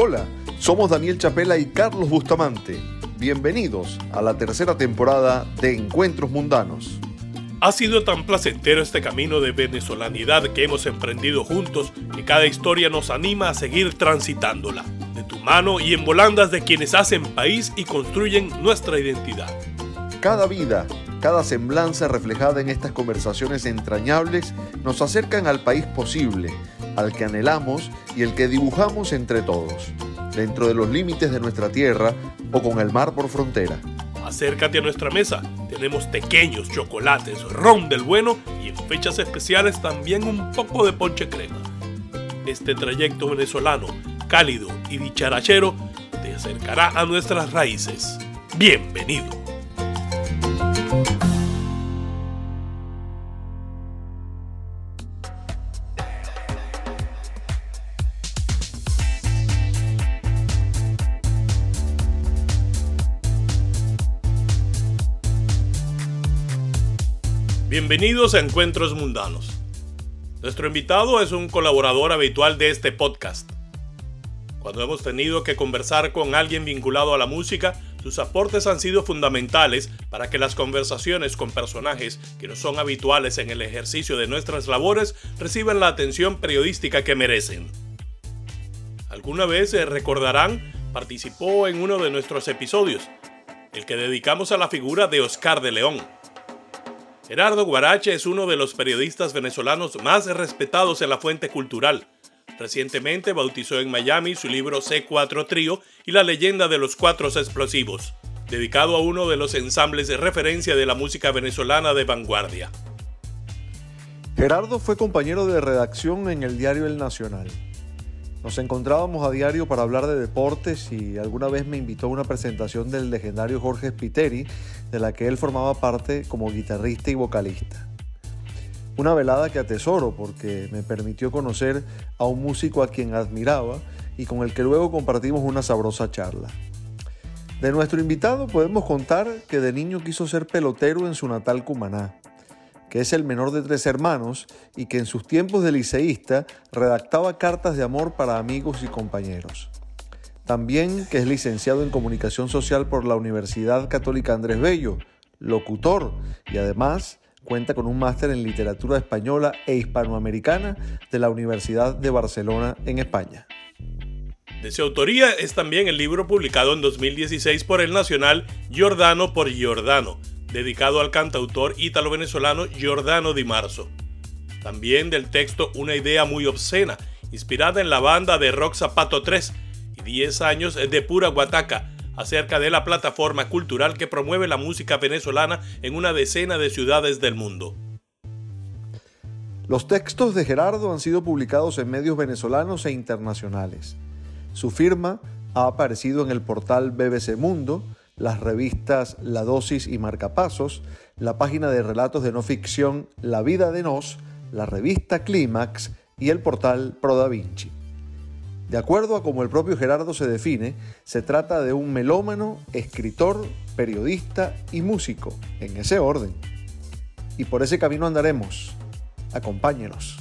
Hola, somos Daniel Chapela y Carlos Bustamante. Bienvenidos a la tercera temporada de Encuentros Mundanos. Ha sido tan placentero este camino de venezolanidad que hemos emprendido juntos que cada historia nos anima a seguir transitándola, de tu mano y en volandas de quienes hacen país y construyen nuestra identidad. Cada vida, cada semblanza reflejada en estas conversaciones entrañables nos acercan al país posible, al que anhelamos y el que dibujamos entre todos, dentro de los límites de nuestra tierra o con el mar por frontera. Acércate a nuestra mesa. Tenemos pequeños chocolates, ron del bueno y en fechas especiales también un poco de ponche crema. Este trayecto venezolano, cálido y dicharachero, te acercará a nuestras raíces. Bienvenido. Bienvenidos a Encuentros Mundanos. Nuestro invitado es un colaborador habitual de este podcast. Cuando hemos tenido que conversar con alguien vinculado a la música, sus aportes han sido fundamentales para que las conversaciones con personajes que no son habituales en el ejercicio de nuestras labores reciban la atención periodística que merecen. Alguna vez eh, recordarán, participó en uno de nuestros episodios, el que dedicamos a la figura de Oscar de León Gerardo Guarache es uno de los periodistas venezolanos más respetados en la fuente cultural. Recientemente bautizó en Miami su libro C4 Trío y la leyenda de los cuatro explosivos, dedicado a uno de los ensambles de referencia de la música venezolana de vanguardia. Gerardo fue compañero de redacción en el diario El Nacional. Nos encontrábamos a diario para hablar de deportes y alguna vez me invitó a una presentación del legendario Jorge Spiteri, de la que él formaba parte como guitarrista y vocalista. Una velada que atesoro porque me permitió conocer a un músico a quien admiraba y con el que luego compartimos una sabrosa charla. De nuestro invitado podemos contar que de niño quiso ser pelotero en su natal Cumaná que es el menor de tres hermanos y que en sus tiempos de liceísta redactaba cartas de amor para amigos y compañeros. También que es licenciado en Comunicación Social por la Universidad Católica Andrés Bello, locutor y además cuenta con un máster en Literatura Española e Hispanoamericana de la Universidad de Barcelona en España. De su autoría es también el libro publicado en 2016 por el Nacional Giordano por Giordano, dedicado al cantautor ítalo-venezolano Giordano Di Marzo. También del texto Una idea muy obscena, inspirada en la banda de rock Zapato 3 y 10 años de pura guataca, acerca de la plataforma cultural que promueve la música venezolana en una decena de ciudades del mundo. Los textos de Gerardo han sido publicados en medios venezolanos e internacionales. Su firma ha aparecido en el portal BBC Mundo, las revistas La Dosis y Marcapasos, la página de relatos de no ficción La Vida de Nos, la revista Clímax y el portal Pro Da Vinci. De acuerdo a como el propio Gerardo se define, se trata de un melómano, escritor, periodista y músico, en ese orden. Y por ese camino andaremos. Acompáñenos.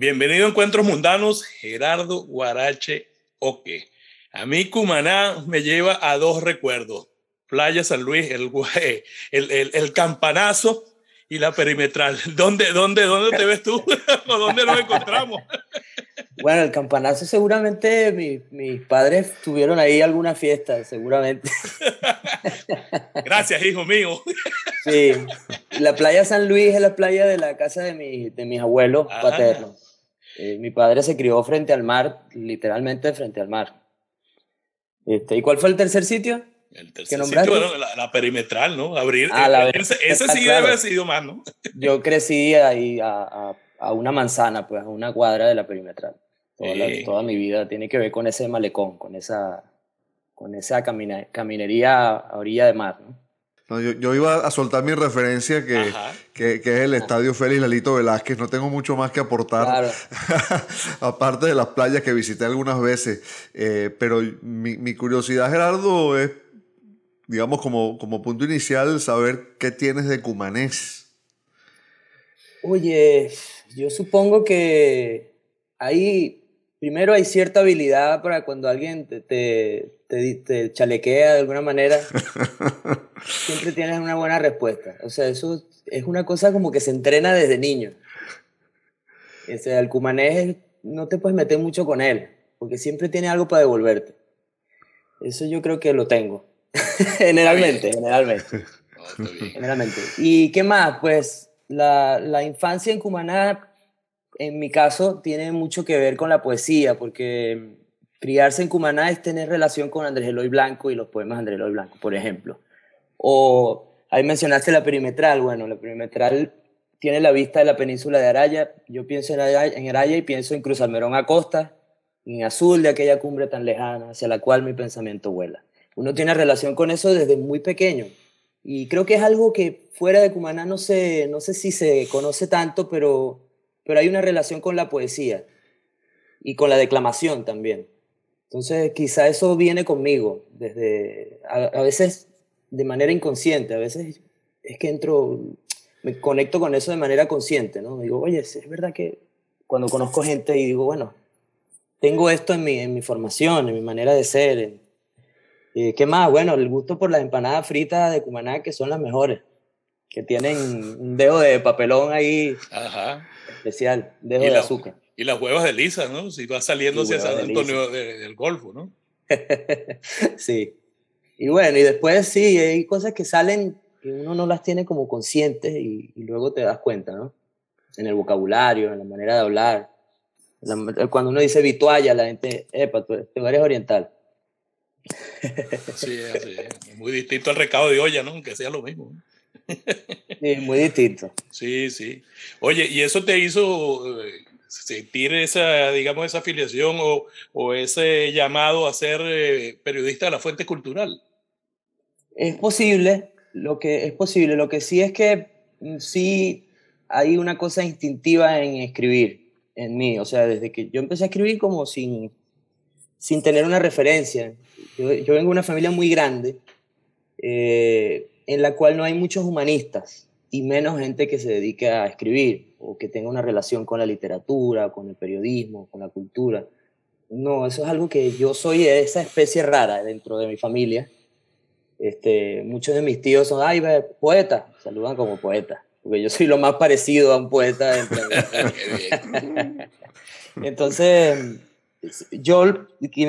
Bienvenido a Encuentros Mundanos, Gerardo Guarache Oque. A mí Cumaná me lleva a dos recuerdos. Playa San Luis, el, el, el, campanazo y la perimetral. ¿Dónde, dónde, dónde te ves tú? ¿O dónde nos encontramos? Bueno, el campanazo seguramente mis padres tuvieron ahí alguna fiesta, seguramente. Gracias, hijo mío. Sí, la playa San Luis es la playa de la casa de, mi, de mis abuelos paternos. Eh, mi padre se crió frente al mar, literalmente frente al mar. Este, ¿Y cuál fue el tercer sitio? El tercer sitio, bueno, la, perimetral, ¿no? Abrir. Ah, ese, sí debe haber sido más, ¿no? Yo crecí ahí a, a, una manzana, pues, a una cuadra de la perimetral. Toda, toda, mi vida tiene que ver con ese malecón, con esa, con esa caminería a orilla de mar, ¿no? Yo, iba a soltar mi referencia que, que, es el Estadio Félix Lalito Velázquez. No tengo mucho más que aportar, aparte de las playas que visité algunas veces. Eh, pero mi, curiosidad, Gerardo, es digamos, como, como punto inicial, saber qué tienes de cumanés. Oye, yo supongo que ahí, primero hay cierta habilidad para cuando alguien te, te, te, chalequea de alguna manera, siempre tienes una buena respuesta. O sea, eso es una cosa como que se entrena desde niño. O sea, el cumanés no te puedes meter mucho con él, porque siempre tiene algo para devolverte. Eso yo creo que lo tengo. generalmente, generalmente. generalmente. ¿Y qué más? Pues la, la, infancia en Cumaná, en mi caso, tiene mucho que ver con la poesía, porque criarse en Cumaná es tener relación con Andrés Eloy Blanco y los poemas de Andrés Eloy Blanco, por ejemplo. O ahí mencionaste la perimetral. Bueno, la perimetral tiene la vista de la península de Araya. Yo pienso en Araya, y pienso en Cruz Almerón Acosta, en azul de aquella cumbre tan lejana hacia la cual mi pensamiento vuela. Uno tiene relación con eso desde muy pequeño. Y creo que es algo que fuera de Cumaná no sé, no sé si se conoce tanto, pero, pero hay una relación con la poesía y con la declamación también. Entonces, quizá eso viene conmigo, desde, a, veces de manera inconsciente, a veces es que entro, me conecto con eso de manera consciente, ¿no? Digo, oye, es verdad que cuando conozco gente y digo, bueno, tengo esto en mi, en mi formación, en mi manera de ser. Eh, ¿Qué más? Bueno, el gusto por las empanadas fritas de Cumaná, que son las mejores, que tienen un dedo de papelón ahí Ajá. Especial, dedo de azúcar. Y las huevas de lisa, ¿no? Si va saliendo hacia San Antonio del Golfo, ¿no? sí. Y bueno, y después sí, hay cosas que salen que uno no las tiene como conscientes y, y luego te das cuenta, ¿no? En el vocabulario, en la manera de hablar cuando uno dice vitualla, la gente, epa, tú, eres oriental. Sí, sí, muy distinto al recado de olla, ¿no? Que sea lo mismo. Sí, muy distinto. Sí, sí. Oye, ¿y eso te hizo eh, sentir esa, digamos, esa afiliación o, o ese llamado a ser eh, periodista de la fuente cultural? Es posible, lo que es posible. Lo que sí es que mm, sí hay una cosa instintiva en escribir en mí, o sea, desde que yo empecé a escribir como sin, sin tener una referencia. Yo, vengo de una familia muy grande eh, en la cual no hay muchos humanistas y menos gente que se dedique a escribir o que tenga una relación con la literatura, con el periodismo, con la cultura. No, eso es algo que yo soy esa especie rara dentro de mi familia. Este, muchos de mis tíos son, ay, poeta, saludan como poeta porque yo soy lo más parecido a un poeta. Entonces, yo,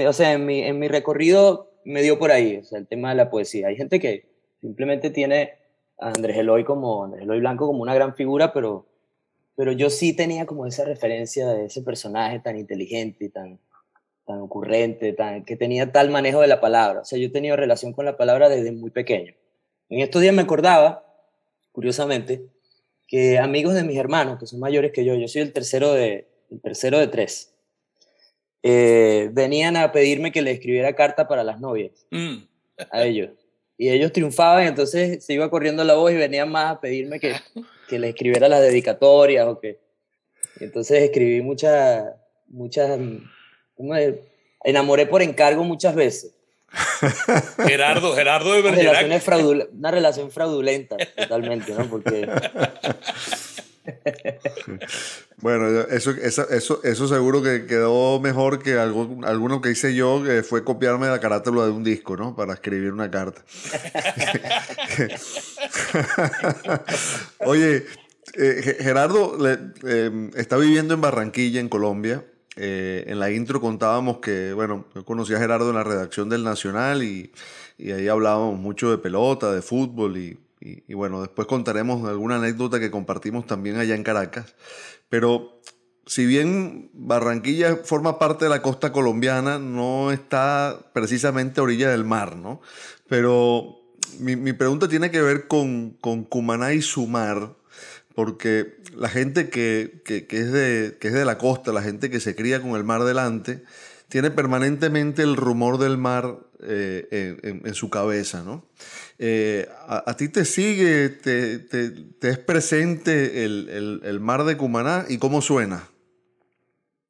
o sea, en mi, en mi recorrido me dio por ahí, o sea, el tema de la poesía. Hay gente que simplemente tiene a Andrés Eloy como, Andrés Eloy Blanco como una gran figura, pero, pero yo sí tenía como esa referencia de ese personaje tan inteligente y tan, tan ocurrente, tan, que tenía tal manejo de la palabra. O sea, yo he tenido relación con la palabra desde muy pequeño. En estos días me acordaba, curiosamente, que amigos de mis hermanos, que son mayores que yo, yo soy el tercero de, el tercero de tres, eh, venían a pedirme que le escribiera carta para las novias mm. a ellos. Y ellos triunfaban, entonces se iba corriendo la voz y venían más a pedirme que, que le escribiera las dedicatorias o que... Entonces escribí muchas, muchas, enamoré por encargo muchas veces. Gerardo, Gerardo de Bergerac. Una relación fraudulenta, totalmente, ¿no? Porque... Bueno, eso, eso, eso, seguro que quedó mejor que algo, alguno que hice yo, que fue copiarme la carátula de un disco, ¿no? Para escribir una carta. Oye, eh, Gerardo eh, está viviendo en Barranquilla, en Colombia. Eh, en la intro contábamos que, bueno, yo conocí a Gerardo en la redacción del Nacional y, ahí hablábamos mucho de pelota, de fútbol y, bueno, después contaremos alguna anécdota que compartimos también allá en Caracas. Pero si bien Barranquilla forma parte de la costa colombiana, no está precisamente a orilla del mar, ¿no? Pero mi, pregunta tiene que ver con, con Cumaná y su mar porque la gente que, es de, que es de la costa, la gente que se cría con el mar delante, tiene permanentemente el rumor del mar eh, en, su cabeza, ¿no? Eh, a, ti te sigue, te, es presente el, mar de Cumaná y cómo suena?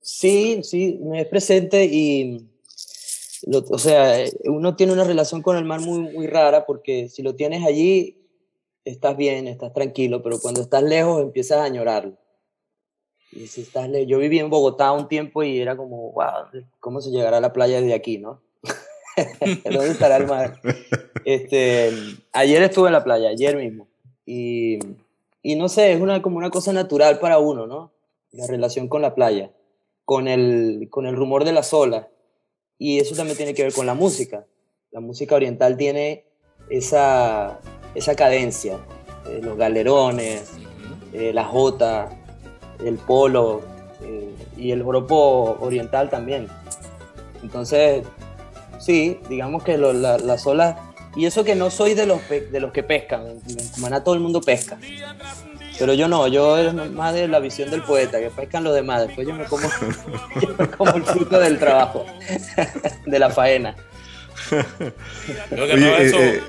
Sí, sí, me es presente y o sea, uno tiene una relación con el mar muy, muy rara porque si lo tienes allí, estás bien, estás tranquilo, pero cuando estás lejos empiezas a añorarlo. Y si estás yo viví en Bogotá un tiempo y era como, wow, ¿cómo se llegará a la playa desde aquí, no? ¿Dónde estará el mar? Este, ayer estuve en la playa, ayer mismo. Y, y no sé, es una, como una cosa natural para uno, ¿no? La relación con la playa, con el, con el rumor de las olas. Y eso también tiene que ver con la música. La música oriental tiene esa, esa cadencia, eh, los galerones, eh, la jota, el polo eh, y el joropo oriental también. Entonces, sí, digamos que las olas, y eso que no soy de los, de los que pescan, en Cumaná todo el mundo pesca, pero yo no, yo es más de la visión del poeta, que pescan los demás, después yo me como, como el fruto del trabajo, de la faena. Yo agarraba, eso, eh,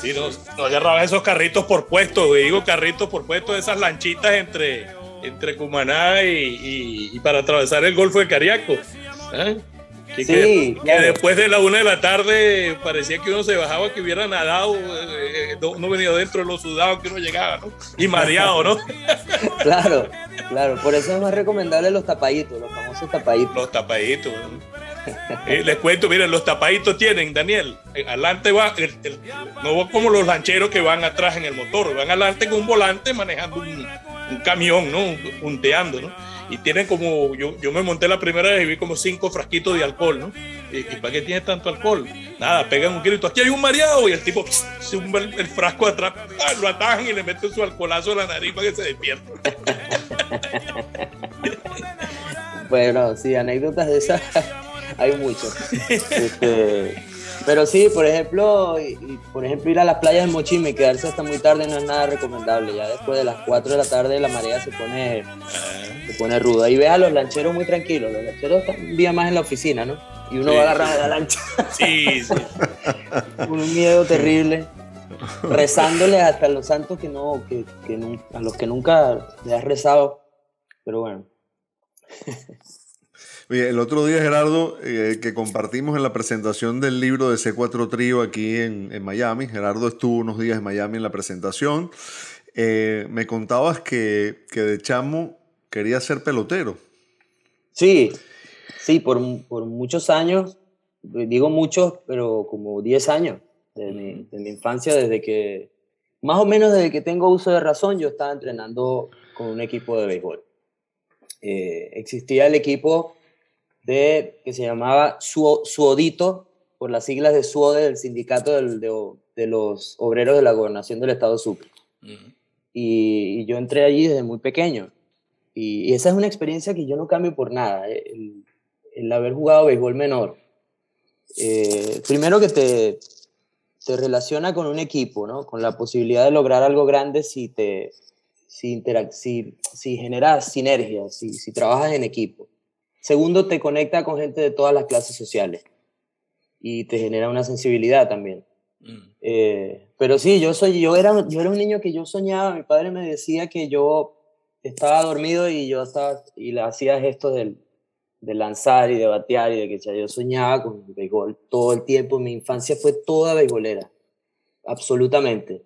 sí, no, agarraba esos carritos por puesto, digo carritos por puesto, esas lanchitas entre, entre Cumaná y, para atravesar el Golfo de Cariaco. ¿eh? Sí, que, después de la una de la tarde parecía que uno se bajaba, que hubiera nadado, eh, no, venía dentro de los sudados que uno llegaba, ¿no? Y mareado, ¿no? claro, claro, por eso es más recomendable los tapaditos, los famosos tapaditos. Los tapaditos, eh, les cuento, miren, los tapaditos tienen, Daniel, eh, adelante va, no va como los lancheros que van atrás en el motor, van adelante con un volante manejando un, un camión, ¿no? Punteando, ¿no? Y tienen como, yo, yo me monté la primera vez y vi como cinco frasquitos de alcohol, ¿no? ¿Y, para qué tiene tanto alcohol? Nada, pegan un grito, aquí hay un mareado y el tipo se el, el, frasco atrás, ¡ah! lo atajan y le meten su alcoholazo a la nariz para que se despierta. bueno, sí, anécdotas de esas hay muchas. Este, pero sí, por ejemplo, y, por ejemplo, ir a las playas de Mochima y quedarse hasta muy tarde no es nada recomendable. Ya después de las 4 de la tarde la marea se pone, se pone ruda. Y ve a los lancheros muy tranquilos. Los lancheros están un día más en la oficina, ¿no? Y uno va agarrado de la lancha. Sí, sí. Con un miedo terrible. Rezándole hasta los santos que no, que, que a los que nunca le has rezado. Pero bueno el otro día, Gerardo, eh, que compartimos en la presentación del libro de C4 Trío aquí en, Miami, Gerardo estuvo unos días en Miami en la presentación, eh, me contabas que, de chamo quería ser pelotero. Sí, sí, por, muchos años, digo muchos, pero como 10 años de mi, infancia, desde que, más o menos desde que tengo uso de razón, yo estaba entrenando con un equipo de béisbol. Eh, existía el equipo de, que se llamaba Suodito, por las siglas de Suode, del sindicato de, los obreros de la gobernación del estado Sucre. y, yo entré allí desde muy pequeño. Y, esa es una experiencia que yo no cambio por nada, eh, el, haber jugado béisbol menor. Eh, primero que te, te relaciona con un equipo, ¿no? con la posibilidad de lograr algo grande si, te, si, si, si generas sinergia, si, si trabajas en equipo. Segundo, te conecta con gente de todas las clases sociales y te genera una sensibilidad también. Mm. Eh, pero sí, yo, soy, yo, era, yo era un niño que yo soñaba, mi padre me decía que yo estaba dormido y yo estaba, y le hacía gestos de, de lanzar y de batear y de que yo soñaba con el béisbol todo el tiempo. Mi infancia fue toda beisbolera, absolutamente.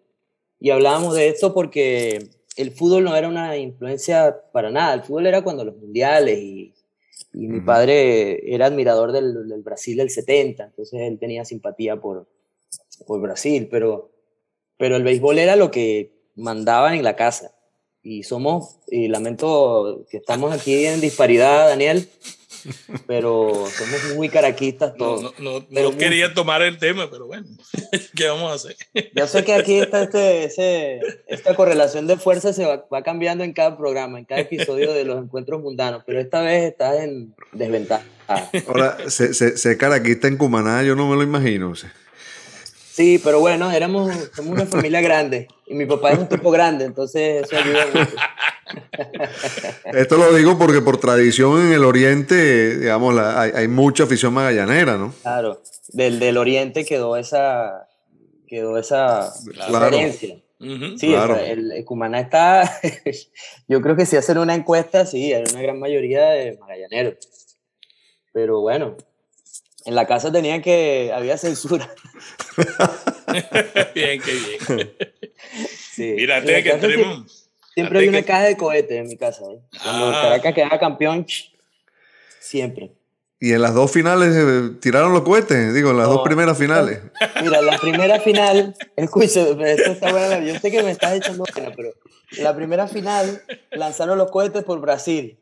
Y hablábamos de esto porque el fútbol no era una influencia para nada. El fútbol era cuando los mundiales y y mi padre era admirador del, del, Brasil del 70, entonces él tenía simpatía por, por Brasil, pero, pero el béisbol era lo que mandaba en la casa. Y somos, y lamento que estamos aquí en disparidad, Daniel, pero somos muy caraquistas todos. No, no, quería tomar el tema, pero bueno, ¿qué vamos a hacer? Yo sé que aquí está este, ese, esta correlación de fuerzas se va, cambiando en cada programa, en cada episodio de los encuentros mundanos, pero esta vez estás en desventaja. Ahora, ser, caraquista en Cumaná, yo no me lo imagino. Sí, pero bueno, éramos, somos una familia grande y mi papá es un tipo grande, entonces eso ayuda mucho. Esto lo digo porque por tradición en el oriente, digamos, hay, mucha afición magallanera, ¿no? Claro, del, del oriente quedó esa, quedó esa diferencia. Sí, el, Cumaná está, yo creo que si hacen una encuesta, sí, hay una gran mayoría de magallaneros. Pero bueno, En la casa tenían que, había censura. bien, qué bien. Sí. Mírate que entremos. Siempre, había una caja de cohetes en mi casa. ¿eh? Cuando ah. Caracas quedaba campeón, siempre. Y en las dos finales eh, tiraron los cohetes, digo, en las dos primeras finales. Mira, la primera final, escucha, esto está bueno, yo sé que me estás echando pena, pero la primera final lanzaron los cohetes por Brasil.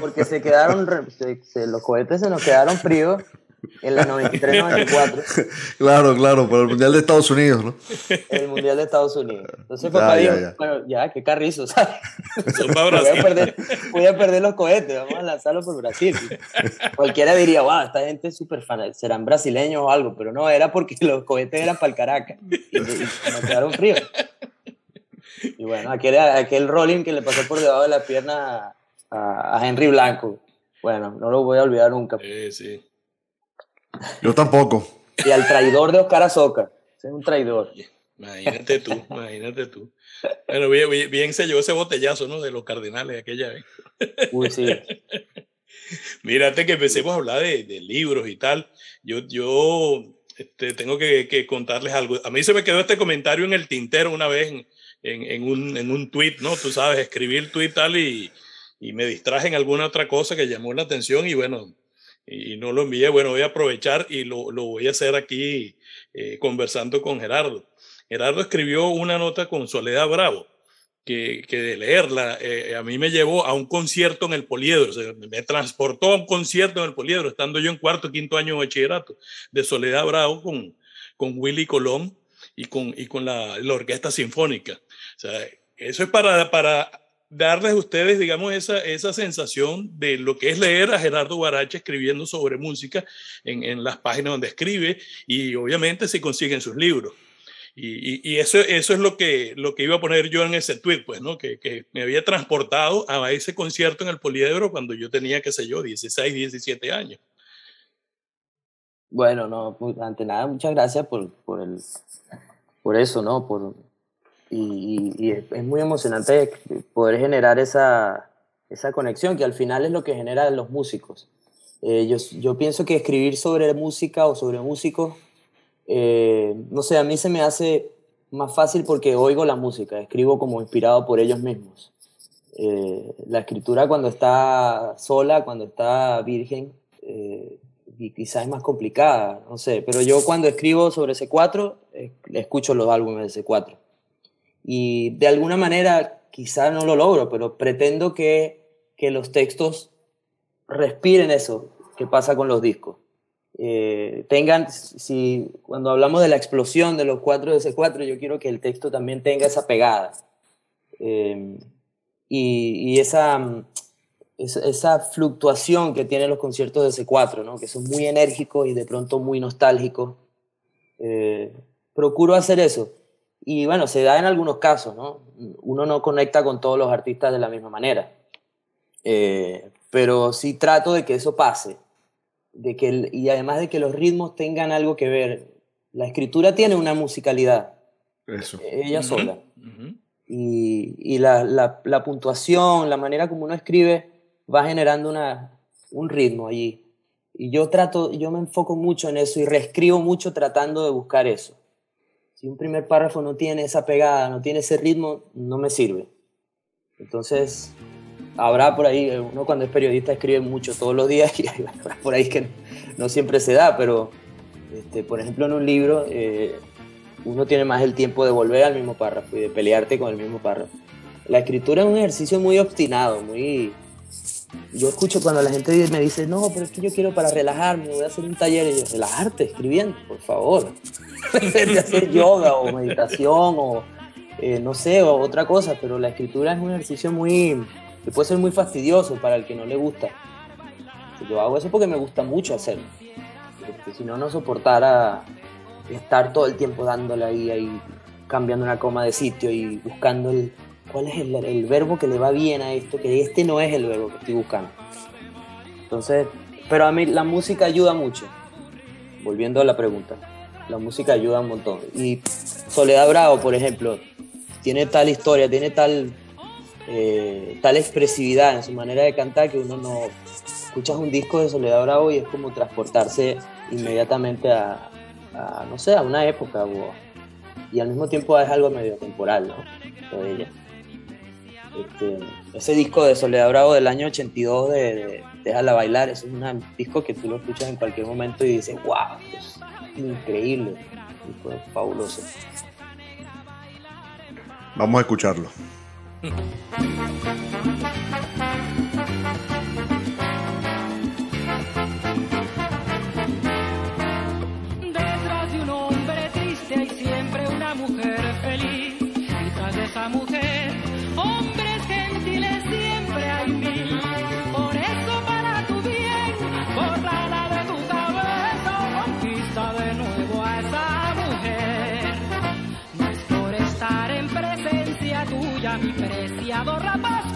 Porque se quedaron, los cohetes se nos quedaron fríos en la 93-94. Claro, claro, por el Mundial de Estados Unidos, ¿no? El Mundial de Estados Unidos. Entonces fue para ya, bueno, ya, qué carrizo, ¿sabes? voy, a perder, voy a perder los cohetes, vamos a lanzarlo por Brasil. Cualquiera diría, wow, esta gente es súper fan, serán brasileños o algo, pero no, era porque los cohetes eran para el Caracas y, nos quedaron fríos. Y bueno, aquel, aquel rolling que le pasó por debajo de la pierna a, a Henry Blanco, bueno, no lo voy a olvidar nunca. Sí, sí. Yo tampoco. Y al traidor de Oscar Azoka. Es un traidor. Imagínate tú, imagínate tú. Bueno, bien, bien, se llevó ese botellazo, ¿no? De los cardenales aquella vez. Uy, sí. Mírate que empecemos a hablar de, de libros y tal. Yo, yo este, tengo que, que, contarles algo. A mí se me quedó este comentario en el tintero una vez en, en, en un, en un tweet, ¿no? Tú sabes, escribí el tweet tal y, y me distraje en alguna otra cosa que llamó la atención y bueno, y no lo envié. Bueno, voy a aprovechar y lo, lo voy a hacer aquí eh, conversando con Gerardo. Gerardo escribió una nota con Soledad Bravo, que, que de leerla eh, a mí me llevó a un concierto en el Poliedro, me transportó a un concierto en el Poliedro, estando yo en cuarto, quinto año de bachillerato, de Soledad Bravo con, con Willy Colón y con, y con la, la Orquesta Sinfónica. O sea, eso es para, para darles a ustedes, digamos, esa, esa sensación de lo que es leer a Gerardo Barache escribiendo sobre música en, en las páginas donde escribe y obviamente si consiguen sus libros. Y, y, eso, eso es lo que, lo que iba a poner yo en ese tweet, pues, ¿no? Que, que, me había transportado a ese concierto en el Poliedro cuando yo tenía, qué sé yo, 16, 17 años. Bueno, no, pues, ante nada, muchas gracias por, por, el, por eso, ¿no? Por, y, es muy emocionante poder generar esa, esa conexión que al final es lo que generan los músicos. Eh, yo, pienso que escribir sobre música o sobre músicos, eh, no sé, a mí se me hace más fácil porque oigo la música, escribo como inspirado por ellos mismos. Eh, la escritura cuando está sola, cuando está virgen, y quizás es más complicada, no sé, pero yo cuando escribo sobre C4, escucho los álbumes de C4 y de alguna manera, quizá no lo logro, pero pretendo que, que los textos respiren eso que pasa con los discos. Eh, tengan, si cuando hablamos de la explosión de los 4 de C4, yo quiero que el texto también tenga esa pegada. Eh, y, y esa, esa, fluctuación que tienen los conciertos de C4, ¿no? que son muy enérgicos y de pronto muy nostálgicos. Eh, procuro hacer eso. Y bueno, se da en algunos casos, ¿no? Uno no conecta con todos los artistas de la misma manera. Eh, pero sí trato de que eso pase. De que y además de que los ritmos tengan algo que ver. La escritura tiene una musicalidad. Eso. Ella sola. Y, y la, la, la, puntuación, la manera como uno escribe, va generando una, un ritmo allí. Y yo trato, yo me enfoco mucho en eso y reescribo mucho tratando de buscar eso si un primer párrafo no tiene esa pegada, no tiene ese ritmo, no me sirve. Entonces, habrá por ahí, uno cuando es periodista escribe mucho todos los días y habrá por ahí que no siempre se da, pero este, por ejemplo en un libro eh, uno tiene más el tiempo de volver al mismo párrafo y de pelearte con el mismo párrafo. La escritura es un ejercicio muy obstinado, muy... Yo escucho cuando la gente me dice, no, pero es que yo quiero para relajarme, voy a hacer un taller y yo, relajarte escribiendo, por favor de hacer yoga o meditación o eh, no sé, o otra cosa, pero la escritura es un ejercicio muy, que puede ser muy fastidioso para el que no le gusta. Yo hago eso porque me gusta mucho hacerlo, porque si no, no soportara estar todo el tiempo dándole ahí, ahí cambiando una coma de sitio y buscando el, cuál es el, verbo que le va bien a esto, que este no es el verbo que estoy buscando. Entonces, pero a mí la música ayuda mucho, volviendo a la pregunta la música ayuda un montón. Y Soledad Bravo, por ejemplo, tiene tal historia, tiene tal, eh, tal expresividad en su manera de cantar que uno no, escuchas un disco de Soledad Bravo y es como transportarse inmediatamente a, no sé, a una época y al mismo tiempo es algo medio temporal, ¿no? De ella. Este, ese disco de Soledad Bravo del año 82 de, Déjala Bailar, es un disco que tú lo escuchas en cualquier momento y dices, wow, es increíble, es fabuloso. Vamos a escucharlo.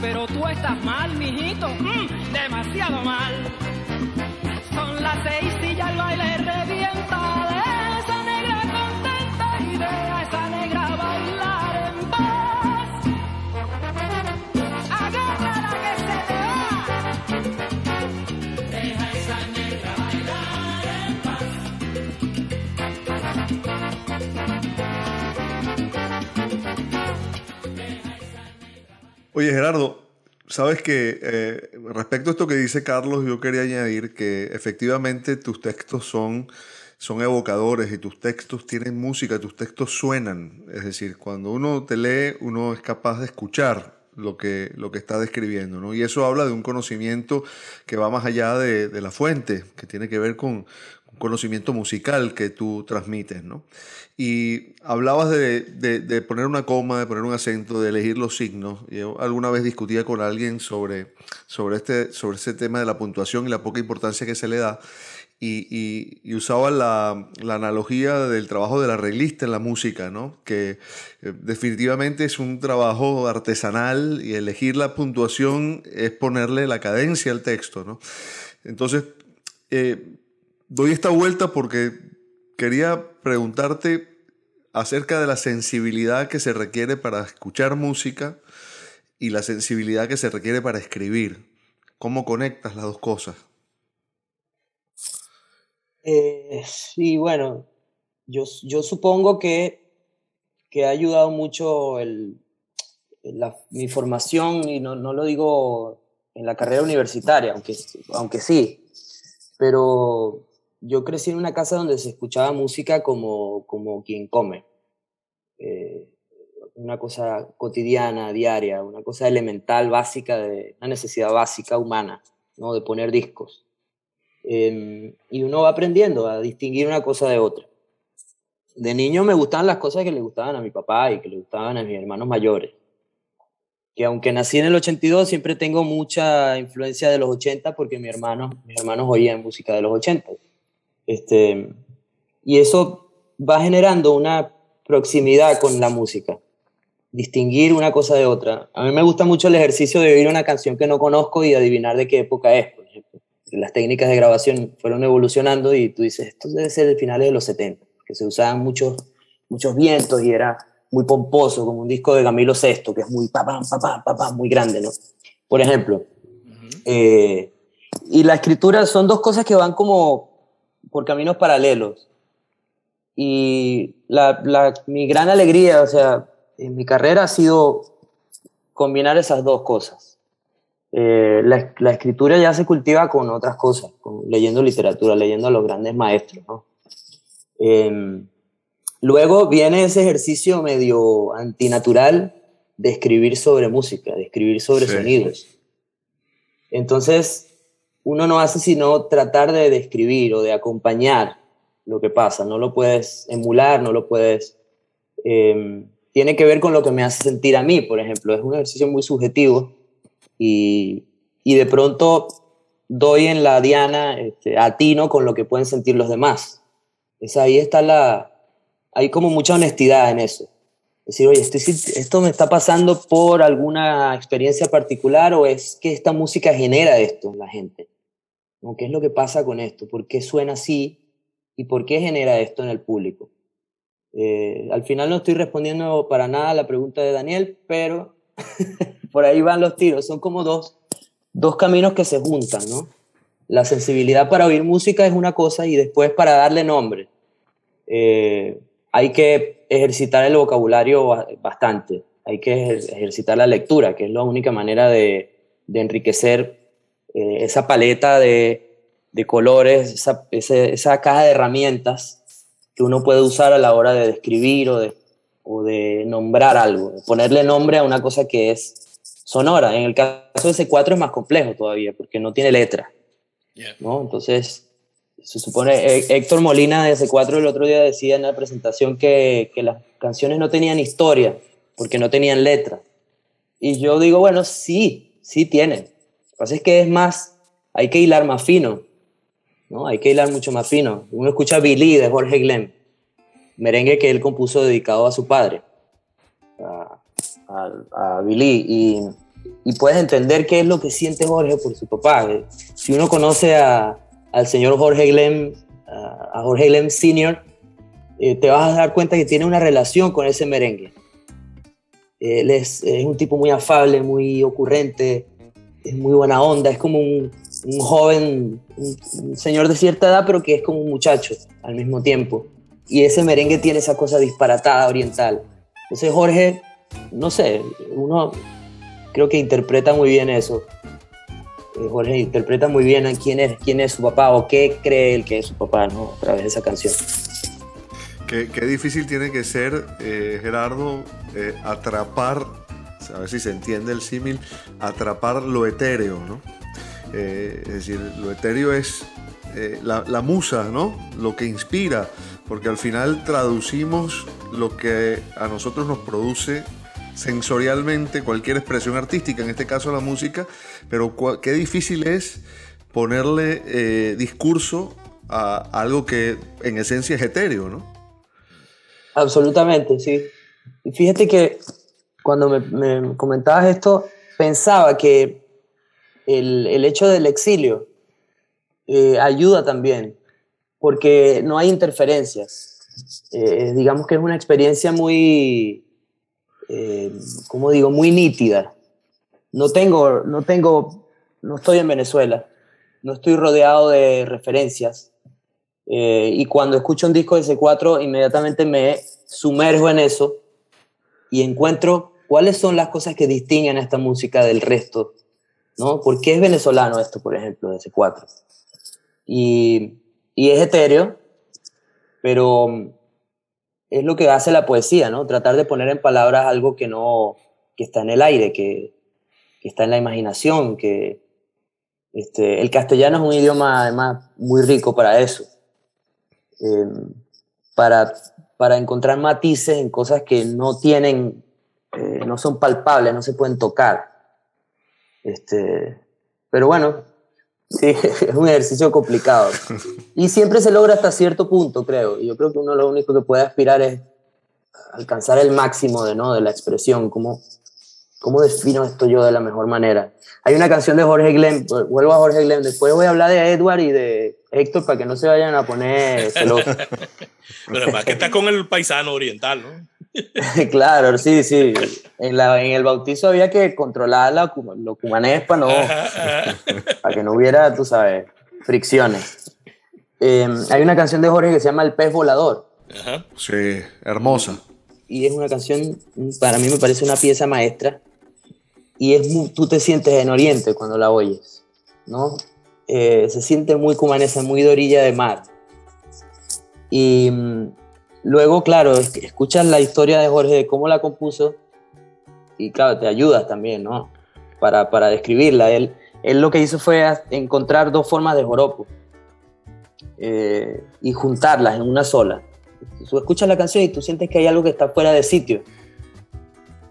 pero tú estás mal, mijito, mm, demasiado mal. Son las seis y ya el baile revienta Oye Gerardo, sabes que eh, respecto a esto que dice Carlos, yo quería añadir que efectivamente tus textos son, son evocadores y tus textos tienen música, tus textos suenan. Es decir, cuando uno te lee, uno es capaz de escuchar lo que, lo que está describiendo, ¿no? Y eso habla de un conocimiento que va más allá de, de la fuente, que tiene que ver con, conocimiento musical que tú transmites, ¿no? Y hablabas de, de, poner una coma, de poner un acento, de elegir los signos. Yo alguna vez discutía con alguien sobre, sobre, este, sobre ese tema de la puntuación y la poca importancia que se le da. Y, y, usaba la, la, analogía del trabajo del arreglista en la música, ¿no? Que eh, definitivamente es un trabajo artesanal y elegir la puntuación es ponerle la cadencia al texto, ¿no? Entonces, eh, doy esta vuelta porque quería preguntarte acerca de la sensibilidad que se requiere para escuchar música y la sensibilidad que se requiere para escribir. ¿Cómo conectas las dos cosas? Eh, sí, bueno, yo, yo supongo que, que, ha ayudado mucho el, la, mi formación, y no, no, lo digo en la carrera universitaria, aunque, aunque sí, pero yo crecí en una casa donde se escuchaba música como, como quien come. Eh, una cosa cotidiana, diaria, una cosa elemental, básica, de una necesidad básica humana, ¿no? de poner discos. Eh, y uno va aprendiendo a distinguir una cosa de otra. De niño me gustaban las cosas que le gustaban a mi papá y que le gustaban a mis hermanos mayores. Que aunque nací en el 82, siempre tengo mucha influencia de los 80 porque mi hermano, mis hermanos oían música de los 80. Este, y eso va generando una proximidad con la música, distinguir una cosa de otra. A mí me gusta mucho el ejercicio de oír una canción que no conozco y adivinar de qué época es, por ejemplo. Las técnicas de grabación fueron evolucionando y tú dices, esto debe ser de finales de los 70, que se usaban muchos, muchos vientos y era muy pomposo, como un disco de Camilo VI, que es muy papá, papá, papá, muy grande, ¿no? Por ejemplo. Eh, y la escritura son dos cosas que van como por caminos paralelos. Y la, la, mi gran alegría, o sea, en mi carrera ha sido combinar esas dos cosas. Eh, la, la, escritura ya se cultiva con otras cosas, leyendo literatura, leyendo a los grandes maestros. ¿no? Eh, luego viene ese ejercicio medio antinatural de escribir sobre música, de escribir sobre sí. sonidos. Entonces, uno no hace sino tratar de describir o de acompañar lo que pasa. No lo puedes emular, no lo puedes... Eh, tiene que ver con lo que me hace sentir a mí, por ejemplo. Es un ejercicio muy subjetivo y, y de pronto doy en la diana este, atino con lo que pueden sentir los demás. Es ahí está la... Hay como mucha honestidad en eso. Es decir, oye, estoy, esto me está pasando por alguna experiencia particular o es que esta música genera esto en la gente. ¿Qué es lo que pasa con esto? ¿Por qué suena así? ¿Y por qué genera esto en el público? Eh, al final no estoy respondiendo para nada a la pregunta de Daniel, pero por ahí van los tiros. Son como dos, dos caminos que se juntan, ¿no? la sensibilidad para oír música es una cosa y después para darle nombre. Eh, hay que ejercitar el vocabulario bastante, hay que ejercitar la lectura, que es la única manera de, enriquecer eh, esa paleta de, colores, esa, esa, caja de herramientas que uno puede usar a la hora de describir o de, o de nombrar algo, ponerle nombre a una cosa que es sonora. En el caso de C4 es más complejo todavía, porque no tiene letra. ¿no? Entonces, se supone, Héctor Molina de C4 el otro día decía en la presentación que, que las canciones no tenían historia, porque no tenían letra. Y yo digo, bueno, sí, sí tienen. Pasa es que es más, hay que hilar más fino, ¿no? Hay que hilar mucho más fino. Uno escucha Billy de Jorge Glenn, merengue que él compuso dedicado a su padre, a, a, Billy, y, puedes entender qué es lo que siente Jorge por su papá. Si uno conoce al señor Jorge Glenn, a Jorge Glenn Sr., eh, te vas a dar cuenta que tiene una relación con ese merengue. Él es, un tipo muy afable, muy ocurrente, es muy buena onda, es como un, un joven, un, señor de cierta edad, pero que es como un muchacho al mismo tiempo. Y ese merengue tiene esa cosa disparatada oriental. Entonces Jorge, no sé, uno creo que interpreta muy bien eso. Eh, Jorge interpreta muy bien a quién es, quién es su papá o qué cree él que es su papá, ¿no? A través de esa canción. Qué, difícil tiene que ser, eh, Gerardo, eh, atrapar, a ver si se entiende el símil, atrapar lo etéreo, ¿no? es decir, lo etéreo es la, la, musa, ¿no? Lo que inspira, porque al final traducimos lo que a nosotros nos produce sensorialmente cualquier expresión artística, en este caso la música, pero qué difícil es ponerle eh, discurso a algo que en esencia es etéreo, ¿no? Absolutamente, sí. Fíjate que cuando me, comentabas esto, pensaba que el, hecho del exilio eh, ayuda también, porque no hay interferencias. Eh, digamos que es una experiencia muy, eh, como digo, muy nítida. No tengo, no tengo, no estoy en Venezuela, no estoy rodeado de referencias. Eh, y cuando escucho un disco de C4, inmediatamente me sumerjo en eso y encuentro cuáles son las cosas que distinguen a esta música del resto, ¿no? ¿Por qué es venezolano esto, por ejemplo, de C4? Y, y es etéreo, pero es lo que hace la poesía, ¿no? Tratar de poner en palabras algo que no, que está en el aire, que, que está en la imaginación, que este, el castellano es un idioma además muy rico para eso, em, para, para encontrar matices en cosas que no tienen, eh, no son palpables, no se pueden tocar. Este, pero bueno, Sí, es un ejercicio complicado. Y siempre se logra hasta cierto punto, creo. Yo creo que uno lo único que puede aspirar es alcanzar el máximo de, ¿no? de la expresión. ¿Cómo, ¿Cómo defino esto yo de la mejor manera? Hay una canción de Jorge Glenn, vuelvo a Jorge Glenn, después voy a hablar de Edward y de Héctor para que no se vayan a poner celosos. Pero además que está con el paisano oriental, ¿no? claro, sí, sí. En, la, en el bautizo había que controlar la, lo cumanés para, no, para que no hubiera, tú sabes, fricciones. Em, hay una canción de Jorge que se llama El pez volador. Sí, hermosa. Y es una canción, para mí me parece una pieza maestra. Y es tú te sientes en Oriente cuando la oyes, ¿no? Eh, se siente muy cumanesa, muy de orilla de mar. Y mm, Luego, claro, escuchas la historia de Jorge, de cómo la compuso, y claro, te ayudas también, ¿no? Para, para describirla. Él, él lo que hizo fue encontrar dos formas de joropo eh, y juntarlas en una sola. Tú escuchas la canción y tú sientes que hay algo que está fuera de sitio.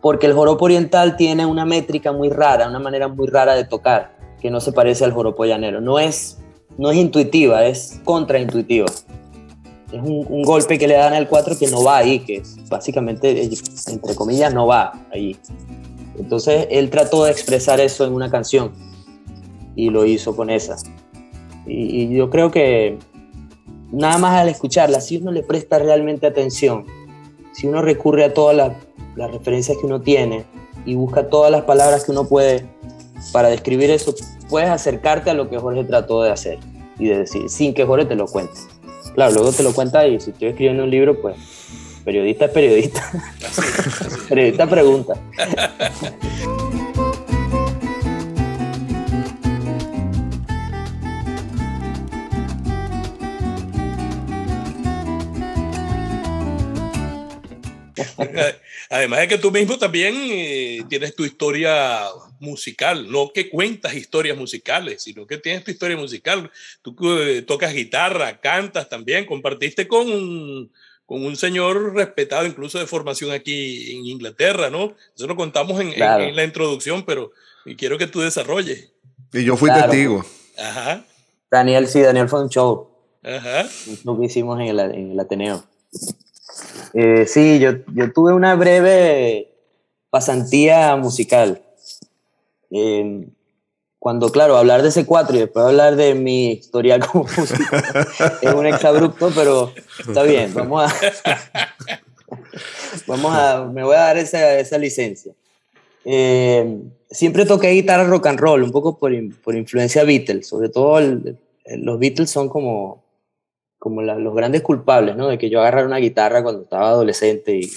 Porque el joropo oriental tiene una métrica muy rara, una manera muy rara de tocar, que no se parece al joropo llanero. No es, no es intuitiva, es contraintuitiva es un, golpe que le dan al 4 que no va ahí, que básicamente, entre comillas, no va ahí. Entonces él trató de expresar eso en una canción y lo hizo con esa. Y, yo creo que nada más al escucharla, si uno le presta realmente atención, si uno recurre a todas las, referencias que uno tiene y busca todas las palabras que uno puede para describir eso, puedes acercarte a lo que Jorge trató de hacer y de decir, sin que Jorge te lo cuente. Claro, luego te lo cuenta y si estoy escribiendo un libro, pues periodista es periodista. periodista pregunta. Además de que tú mismo también eh, tienes tu historia musical, no que cuentas historias musicales, sino que tienes tu historia musical. Tú eh, tocas guitarra, cantas también, compartiste con un, con un señor respetado incluso de formación aquí en Inglaterra, ¿no? Eso lo contamos en, la introducción, pero quiero que tú desarrolles. Y yo fui testigo. Ajá. Daniel, sí, Daniel fue un show. Ajá. Lo que hicimos en el, en el Ateneo. Eh, sí, yo, yo, tuve una breve pasantía musical. Eh, cuando, claro, hablar de C4 y después hablar de mi historial como músico es un exabrupto, pero está bien, vamos a, vamos a, me voy a dar esa, esa licencia. Eh, siempre toqué guitarra rock and roll, un poco por, por influencia Beatles, sobre todo los Beatles son como como los grandes culpables, ¿no? De que yo agarrara una guitarra cuando estaba adolescente y,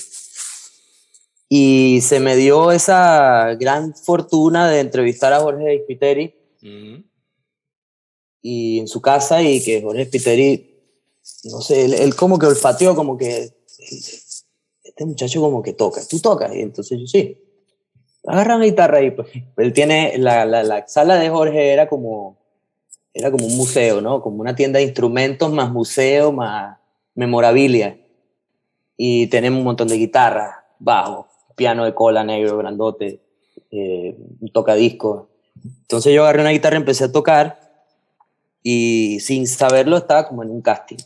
y se me dio esa gran fortuna de entrevistar a Jorge Spiteri y en su casa y que Jorge Spiteri, no sé, él, como que olfateó, como que este muchacho como que toca, tú tocas, y entonces yo sí, agarra una guitarra y pues él tiene, la, la, la sala de Jorge era como era como un museo, ¿no? Como una tienda de instrumentos más museo, más memorabilia. Y tenemos un montón de guitarras, bajo, piano de cola negro, grandote, eh. Entonces yo agarré una guitarra y empecé a tocar y sin saberlo estaba como en un casting.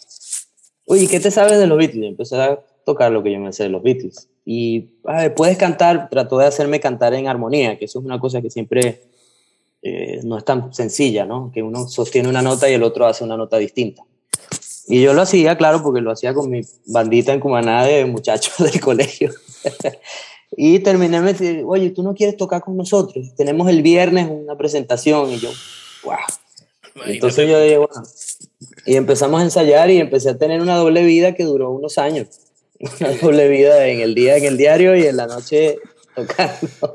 Oye, ¿qué te sabes de los Beatles? Empecé a tocar lo que yo me sé de los Beatles. Y, puedes cantar, trató de hacerme cantar en armonía, que eso es una cosa que siempre eh, no es tan sencilla, ¿no? Que uno sostiene una nota y el otro hace una nota distinta. Y yo lo hacía, claro, porque lo hacía con mi bandita en Cumaná de muchachos del colegio. y terminé me diciendo, oye, ¿tú no quieres tocar con nosotros? Tenemos el viernes una presentación y yo, wow. Entonces yo dije, bueno, y empezamos a ensayar y empecé a tener una doble vida que duró unos años. Una doble vida en el día en el diario y en la noche tocando.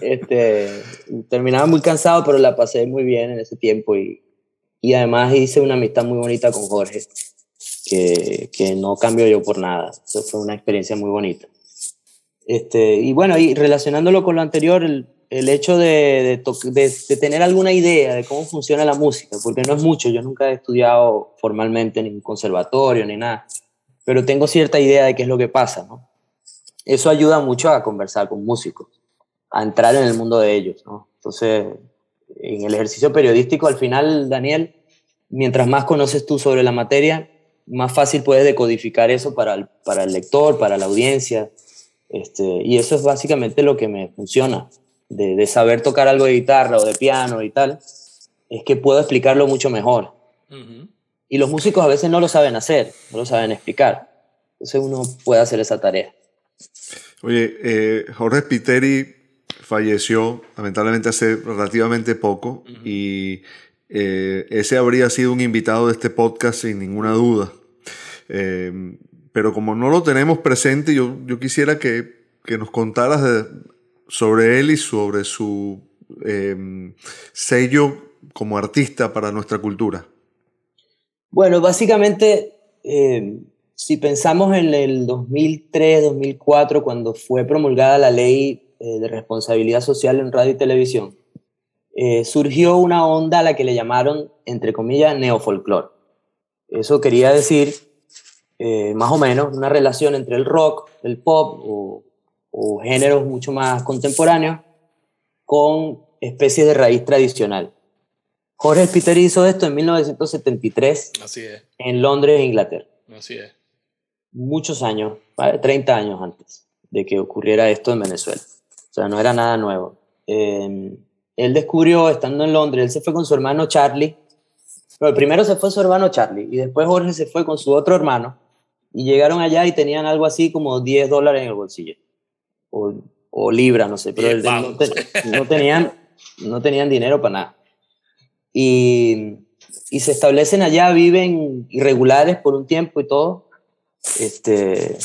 este, terminaba muy cansado, pero la pasé muy bien en ese tiempo y, y además hice una amistad muy bonita con Jorge, que, que no cambio yo por nada. Eso fue una experiencia muy bonita. Este, y bueno, y relacionándolo con lo anterior, el, el hecho de, de, de, tener alguna idea de cómo funciona la música, porque no es mucho, yo nunca he estudiado formalmente en un conservatorio ni nada, pero tengo cierta idea de qué es lo que pasa, ¿no? Eso ayuda mucho a conversar con músicos, a entrar en el mundo de ellos, ¿no? Entonces, en el ejercicio periodístico, al final, Daniel, mientras más conoces tú sobre la materia, más fácil puedes decodificar eso para el, para el lector, para la audiencia. Este, y eso es básicamente lo que me funciona, de, de, saber tocar algo de guitarra o de piano y tal, es que puedo explicarlo mucho mejor. Y los músicos a veces no lo saben hacer, no lo saben explicar. Entonces uno puede hacer esa tarea. Oye, eh, Jorge Spiteri falleció lamentablemente hace relativamente poco y eh, ese habría sido un invitado de este podcast sin ninguna duda. Eh, pero como no lo tenemos presente, yo, yo quisiera que, que nos contaras sobre él y sobre su sello como artista para nuestra cultura. Bueno, básicamente si pensamos en el 2003, 2004, cuando fue promulgada la ley eh, de responsabilidad social en radio y televisión, eh, surgió una onda a la que le llamaron, entre comillas, neofolclor. Eso quería decir, eh, más o menos, una relación entre el rock, el pop o, o géneros mucho más contemporáneos con especies de raíz tradicional. Jorge Peter hizo esto en 1973 Así es. en Londres, Inglaterra. Así es muchos años, 30 años antes de que ocurriera esto en Venezuela. O sea, no era nada nuevo. Em, él descubrió, estando en Londres, él se fue con su hermano Charlie. Pero primero se fue su hermano Charlie y después Jorge se fue con su otro hermano y llegaron allá y tenían algo así como 10 dólares en el bolsillo. O, o libra, no sé, pero no, tenían, no tenían dinero para nada. y, y se establecen allá, viven irregulares por un tiempo y todo, este,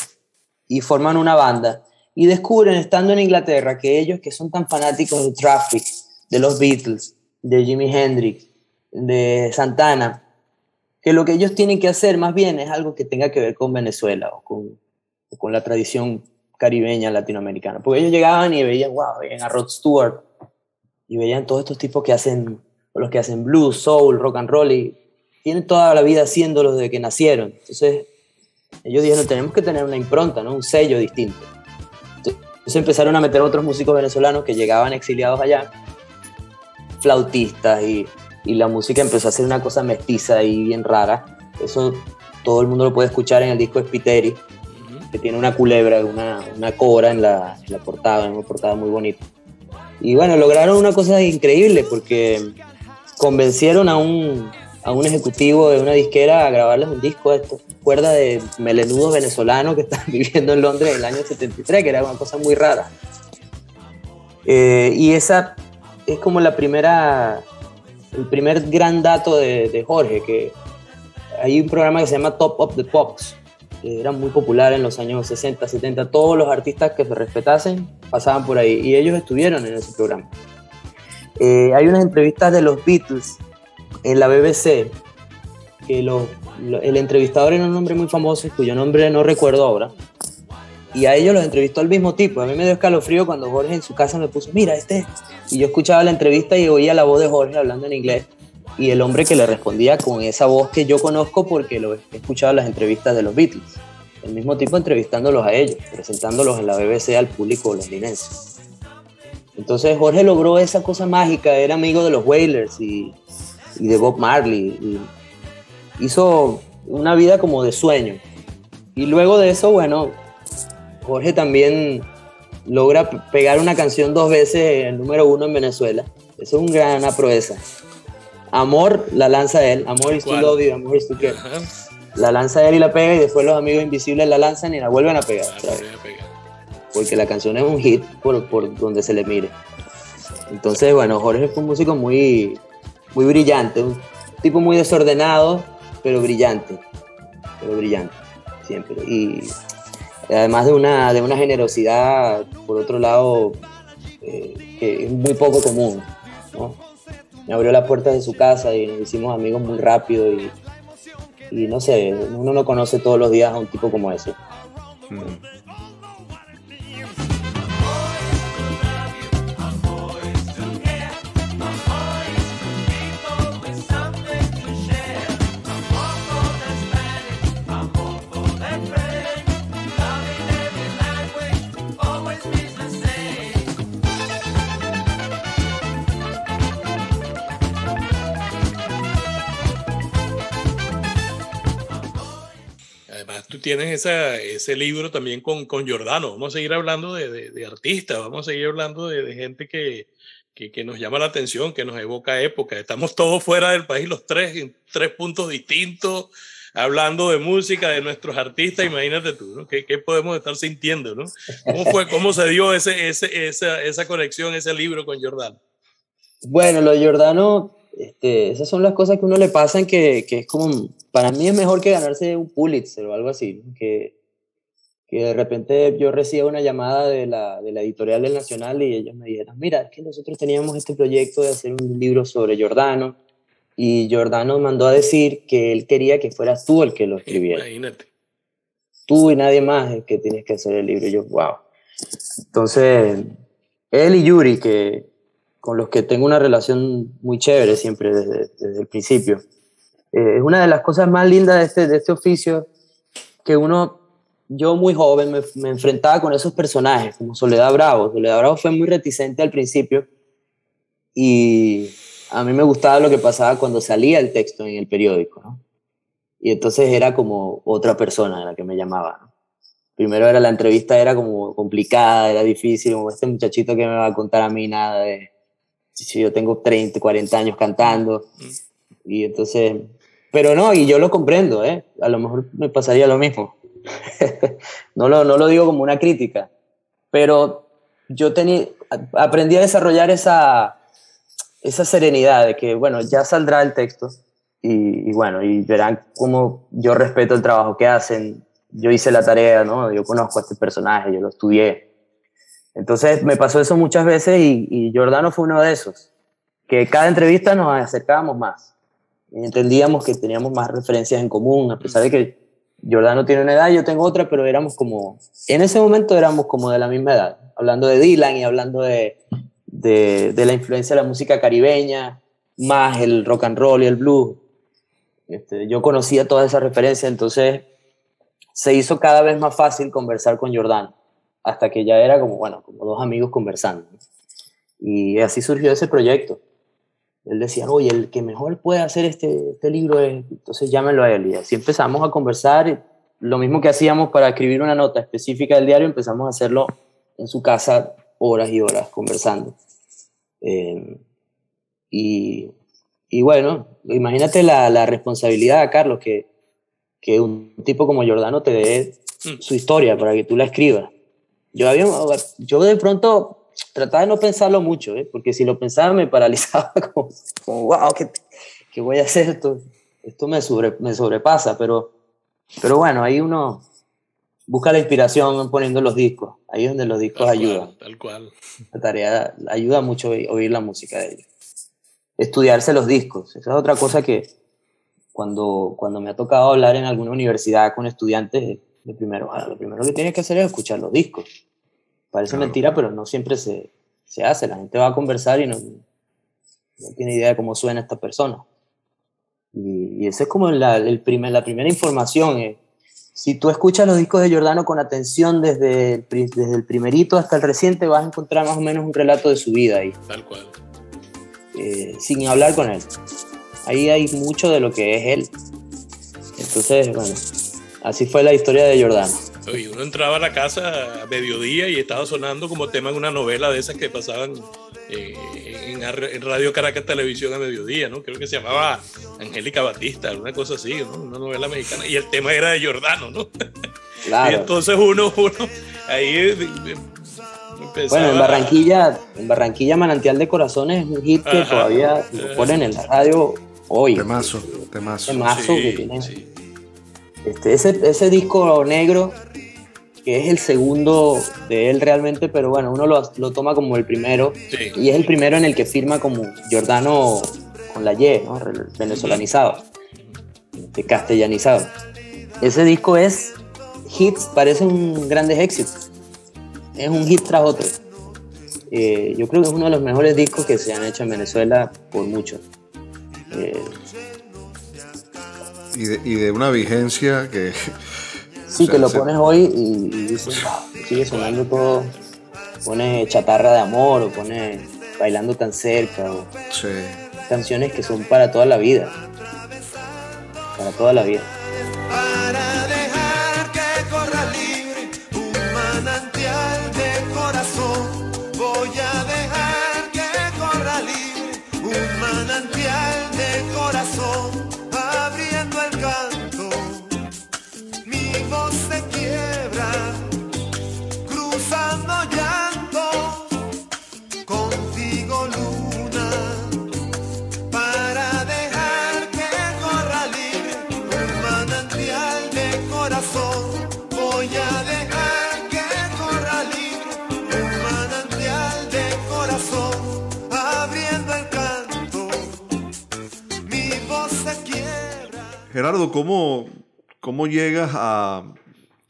y forman una banda. Y descubren, estando en Inglaterra, que ellos que son tan fanáticos de Traffic, de los Beatles, de Jimi Hendrix, de Santana, que lo que ellos tienen que hacer más bien es algo que tenga que ver con Venezuela o con, con la tradición caribeña latinoamericana. Porque ellos llegaban y veían, wow, veían a Rod Stewart y veían todos estos tipos que hacen, los que hacen blues, soul, rock and roll y tienen toda la vida haciéndolo desde que nacieron. Entonces, ellos dijeron, tenemos que tener una impronta, ¿no? un sello distinto. Entonces empezaron a meter otros músicos venezolanos que llegaban exiliados allá, flautistas, y, y la música empezó a ser una cosa mestiza y bien rara. Eso todo el mundo lo puede escuchar en el disco Spiteri, que tiene una culebra, una, una cobra en la, en la portada, una portada muy bonita. Y bueno, lograron una cosa increíble porque convencieron a un, a un ejecutivo de una disquera a grabarles un disco de estos cuerda de melenudos venezolanos que estaban viviendo en Londres en el año 73, que era una cosa muy rara. Eh, y esa es como la primera, el primer gran dato de, de, Jorge, que hay un programa que se llama Top of the Pops, que era muy popular en los años 60, 70, todos los artistas que se respetasen pasaban por ahí y ellos estuvieron en ese programa. Eh, hay unas entrevistas de los Beatles en la BBC, que el entrevistador era un hombre muy famoso, cuyo nombre no recuerdo ahora, y a ellos los entrevistó el mismo tipo. A mí me dio escalofrío cuando Jorge en su casa me puso, mira, este. Y yo escuchaba la entrevista y oía la voz de Jorge hablando en inglés. Y el hombre que le respondía con esa voz que yo conozco porque lo he escuchado en las entrevistas de los Beatles. El mismo tipo entrevistándolos a ellos, presentándolos en la BBC al público londinense. Entonces Jorge logró esa cosa mágica, era amigo de los Wailers y, y de Bob Marley. Y hizo una vida como de sueño. Y luego de eso, bueno, Jorge también logra pegar una canción dos veces el número uno en Venezuela. Eso es una gran proeza. Amor la lanza él, Amor is to love you, Amor is to care. La lanza él y la pega y después los amigos invisibles la lanzan y la vuelven a pegar. Porque la canción es un hit por, por donde se le mire. Entonces, bueno, Jorge fue un músico muy, muy brillante, un tipo muy desordenado, pero brillante, pero brillante, siempre. Y además de una, de una generosidad, por otro lado, eh, que es muy poco común. ¿no? Me abrió las puertas de su casa y nos hicimos amigos muy rápido y, y no sé, uno no conoce todos los días a un tipo como ese. Mm. Tienes ese libro también con, con Giordano. Vamos a seguir hablando de, de, artistas, vamos a seguir hablando de, gente que, que, nos llama la atención, que nos evoca época. Estamos todos fuera del país, los tres, en tres puntos distintos, hablando de música, de nuestros artistas. Imagínate tú, ¿no? ¿Qué, qué podemos estar sintiendo, no? ¿Cómo fue, cómo se dio ese, ese, esa, esa conexión, ese libro con Giordano? Bueno, lo de Giordano, este, esas son las cosas que uno le pasan que, que es como para mí es mejor que ganarse un Pulitzer o algo así, que, que de repente yo reciba una llamada de la, de la editorial del Nacional y ellos me dijeron, mira, es que nosotros teníamos este proyecto de hacer un libro sobre Giordano y Giordano mandó a decir que él quería que fueras tú el que lo escribiera. Imagínate. Tú y nadie más el que tienes que hacer el libro. Y yo, wow. Entonces, él y Yuri, que, con los que tengo una relación muy chévere siempre desde, desde el principio, eh, es una de las cosas más lindas de este, de este oficio, que uno, yo muy joven me, me, enfrentaba con esos personajes, como Soledad Bravo. Soledad Bravo fue muy reticente al principio y a mí me gustaba lo que pasaba cuando salía el texto en el periódico, ¿no? Y entonces era como otra persona a la que me llamaba, ¿no? Primero era la entrevista, era como complicada, era difícil, como este muchachito que me va a contar a mí nada de si yo tengo 30, 40 años cantando. Mm. Y entonces pero no, y yo lo comprendo, ¿eh? A lo mejor me pasaría lo mismo. no, lo, no lo digo como una crítica, pero yo tenía, aprendí a desarrollar esa, esa serenidad de que, bueno, ya saldrá el texto y, y, bueno, y verán cómo yo respeto el trabajo que hacen. Yo hice la tarea, ¿no? Yo conozco a este personaje, yo lo estudié. Entonces me pasó eso muchas veces y, y Giordano fue uno de esos, que cada entrevista nos acercábamos más. Y entendíamos que teníamos más referencias en común, a pesar de que Giordano tiene una edad, yo tengo otra, pero éramos como, en ese momento éramos como de la misma edad, hablando de Dylan y hablando de, de, de la influencia de la música caribeña, más el rock and roll y el blues. Este, yo conocía todas esas referencias, entonces se hizo cada vez más fácil conversar con Giordano, hasta que ya era como, bueno, como dos amigos conversando. Y así surgió ese proyecto. Él decía, oye, el que mejor puede hacer este, este libro es, entonces llámenlo a él. Y así empezamos a conversar, lo mismo que hacíamos para escribir una nota específica del diario, empezamos a hacerlo en su casa horas y horas conversando. Eh, y, y, bueno, imagínate la, la, responsabilidad, Carlos, que, que un tipo como Giordano te dé mm. su historia para que tú la escribas. Yo, había, yo de pronto trataba de no pensarlo mucho, ¿eh? porque si lo pensaba me paralizaba como, como wow, ¿qué, ¿qué, voy a hacer? Esto, esto me, sobre, me sobrepasa, pero, pero bueno, ahí uno busca la inspiración poniendo los discos, ahí es donde los discos tal ayudan. Cual, tal cual. La tarea ayuda mucho oír la música de ellos. Estudiarse los discos, esa es otra cosa que cuando, cuando me ha tocado hablar en alguna universidad con estudiantes, de primero, bueno, lo primero que tienes que hacer es escuchar los discos Parece claro. mentira, pero no siempre se, se, hace. La gente va a conversar y no, no tiene idea de cómo suena esta persona. Y, y esa es como la, el primer, la primera información. Eh. Si tú escuchas los discos de Giordano con atención desde el, desde el primerito hasta el reciente, vas a encontrar más o menos un relato de su vida ahí. Tal cual. Eh, sin hablar con él. Ahí hay mucho de lo que es él. Entonces, bueno, así fue la historia de. Y uno entraba a la casa a mediodía y estaba sonando como tema en una novela de esas que pasaban eh, en, en, Radio Caracas Televisión a mediodía, ¿no? Creo que se llamaba Angélica Batista, una cosa así, ¿no? Una novela mexicana. Y el tema era de Giordano, ¿no? Claro. y entonces uno, uno ahí empezaba... Bueno, en Barranquilla, en Barranquilla Manantial de Corazones es un hit que Ajá. todavía lo ponen en la radio hoy. Temazo, temazo. Temazo sí, que tiene. Sí. Este, ese, ese disco negro que es el segundo de él realmente, pero bueno, uno lo, lo toma como el primero. Sí. Y es el primero en el que firma como Giordano con la Y, ¿no? venezolanizado, castellanizado. Ese disco es hits, parecen grandes éxitos. Es un hit tras otro. Eh, yo creo que es uno de los mejores discos que se han hecho en Venezuela por mucho. Eh, y, de, y de una vigencia que Sí, o sea, que lo pones hoy y, y dices, sigue sonando todo. Pone chatarra de amor o pone bailando tan cerca o sí. canciones que son para toda la vida. Para toda la vida. Gerardo, ¿cómo, ¿Cómo llegas a,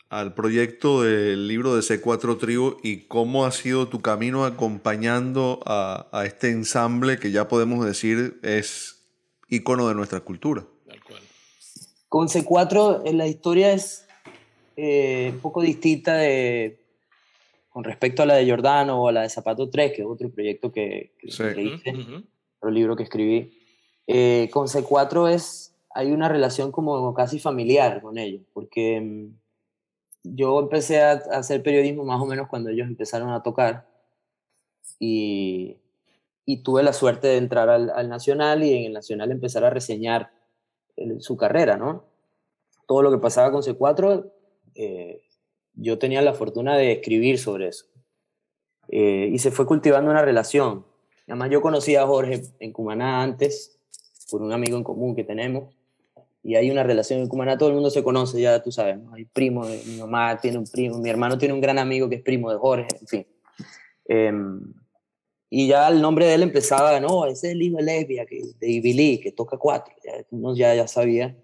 al proyecto del libro de C4 Tribu y cómo ha sido tu camino acompañando a, a, este ensamble que ya podemos decir es icono de nuestra cultura? Con C4 eh, la historia es eh, un poco distinta de, con respecto a la de Giordano o a la de Zapato 3, que es otro proyecto que, que, Sí. que hice, Uh -huh. otro libro que escribí. Eh, con C4 es hay una relación como casi familiar con ellos, porque mm, yo empecé a, a, hacer periodismo más o menos cuando ellos empezaron a tocar y, y tuve la suerte de entrar al, al, Nacional y en el Nacional empezar a reseñar el, su carrera, ¿no? Todo lo que pasaba con C4, eh, yo tenía la fortuna de escribir sobre eso. Eh, y se fue cultivando una relación. Además, yo conocí a Jorge en Cumaná antes, por un amigo en común que tenemos, y hay una relación en Cumaná, todo el mundo se conoce, ya tú sabes, ¿no? hay primo, de, mi mamá tiene un primo, mi hermano tiene un gran amigo que es primo de Jorge, en fin. Em, y ya el nombre de él empezaba, no, ese es el hijo de Lesbia, que, de Ibilí, que toca cuatro, ya, uno ya, ya sabía.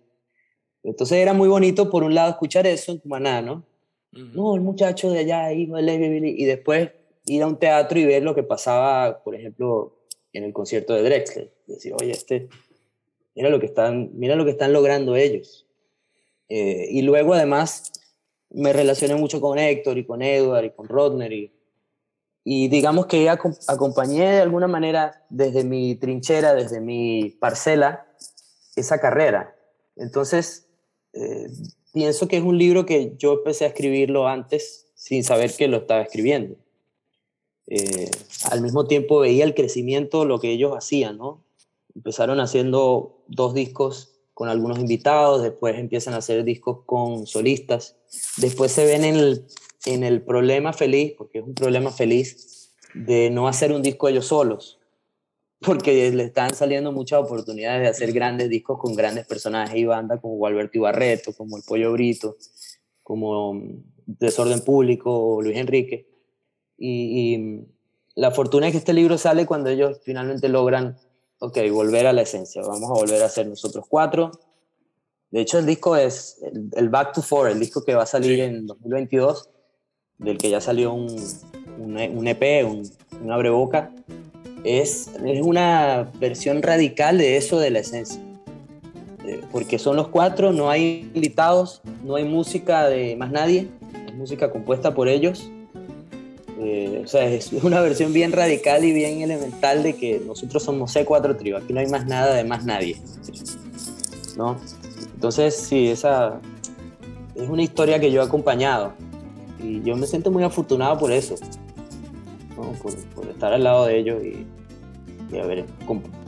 Entonces era muy bonito, por un lado, escuchar eso en Cumaná, ¿no? No, el muchacho de allá, hijo de Lesbia, Ibilí, y después ir a un teatro y ver lo que pasaba, por ejemplo, en el concierto de Drexler. Decir, oye, este, mira lo que están, mira lo que están logrando ellos. Eh, y luego, además, me relacioné mucho con Héctor y con Edward y con Rodner y, y digamos que acompañé de alguna manera desde mi trinchera, desde mi parcela, esa carrera. Entonces, eh, pienso que es un libro que yo empecé a escribirlo antes sin saber que lo estaba escribiendo. Eh, al mismo tiempo veía el crecimiento, lo que ellos hacían, ¿no? Empezaron haciendo dos discos con algunos invitados, después empiezan a hacer discos con solistas, después se ven en el, en el problema feliz, porque es un problema feliz, de no hacer un disco ellos solos, porque le están saliendo muchas oportunidades de hacer grandes discos con grandes personajes y bandas como Gualberto Ibarreto, como El Pollo Brito, como Desorden Público o Luis Enrique. Y, la fortuna es que este libro sale cuando ellos finalmente logran, ok, volver a la esencia, vamos a volver a ser nosotros cuatro. De hecho, el disco es el, Back to Four, el disco que va a salir en 2022, del que ya salió un, un, EP, un, un abreboca, es, es una versión radical de eso de la esencia. Eh, porque son los cuatro, no hay invitados, no hay música de más nadie, es música compuesta por ellos eh, o sea, es una versión bien radical y bien elemental de que nosotros somos C4 Trio, aquí no hay más nada de más nadie. ¿No? Entonces, sí, esa es una historia que yo he acompañado y yo me siento muy afortunado por eso, por, estar al lado de ellos y, haber,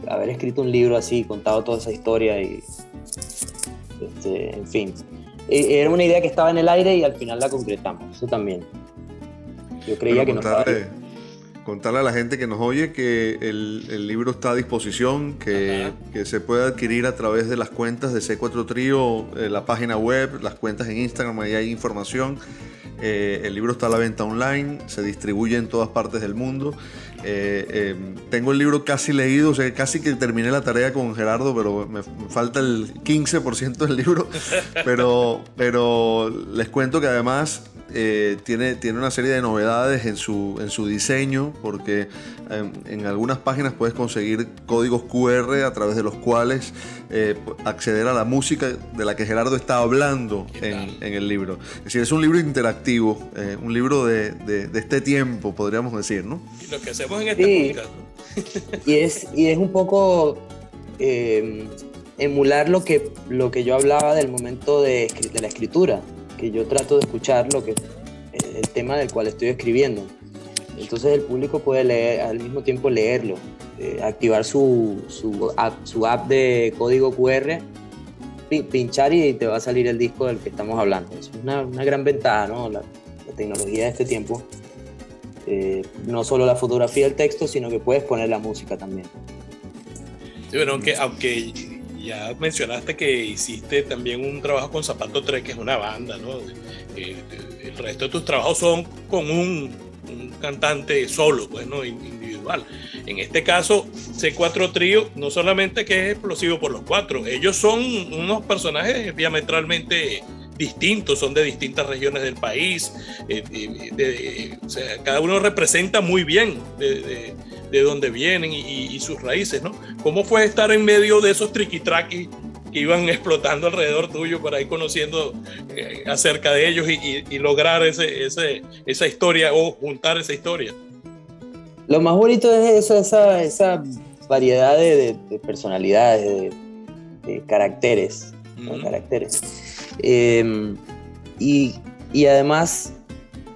haber, escrito un libro así, contado toda esa historia y, este, en fin. E, era una idea que estaba en el aire y al final la concretamos, eso también. Yo creía que contarle, Contarle a la gente que nos oye que el, libro está a disposición, que, se puede adquirir a través de las cuentas de C4 Trío, eh, la página web, las cuentas en Instagram, ahí hay información. Eh, el libro está a la venta online, se distribuye en todas partes del mundo. Eh, tengo el libro casi leído, o sea, casi que terminé la tarea con Gerardo, pero me, falta el 15% del libro. Pero, pero les cuento que además eh, tiene, tiene una serie de novedades en su, en su diseño, porque em, en, algunas páginas puedes conseguir códigos QR a través de los cuales eh, acceder a la música de la que Gerardo está hablando en, el libro. Es decir, es un libro interactivo, eh, un libro de, este tiempo, podríamos decir, ¿no? Y lo que hacemos en este y es, y es un poco em, emular lo que, lo que yo hablaba del momento de, de la escritura yo trato de escuchar lo que eh, el tema del cual estoy escribiendo. Entonces el público puede leer, al mismo tiempo leerlo, eh, activar su, su, app, su app de código QR, pinchar y te va a salir el disco del que estamos hablando. Es una, una gran ventaja, ¿no? La, tecnología de este tiempo. Eh, no solo la fotografía del texto, sino que puedes poner la música también. Sí, bueno, aunque, aunque ya mencionaste que hiciste también un trabajo con Zapato 3, que es una banda, ¿no? Eh, el resto de tus trabajos son con un, cantante solo, pues. Individual. En este caso, C4 Trío, no solamente que es explosivo por los cuatro, ellos son unos personajes diametralmente distintos, son de distintas regiones del país, eh, eh, o sea, cada uno representa muy bien de, de dónde vienen y, sus raíces, ¿no? ¿Cómo fue estar en medio de esos triqui-traquis que iban explotando alrededor tuyo para ir conociendo eh, acerca de ellos y, lograr ese, esa historia o juntar esa historia? Lo más bonito es eso, esa, esa variedad de, personalidades, de, caracteres, caracteres. Em, y, y además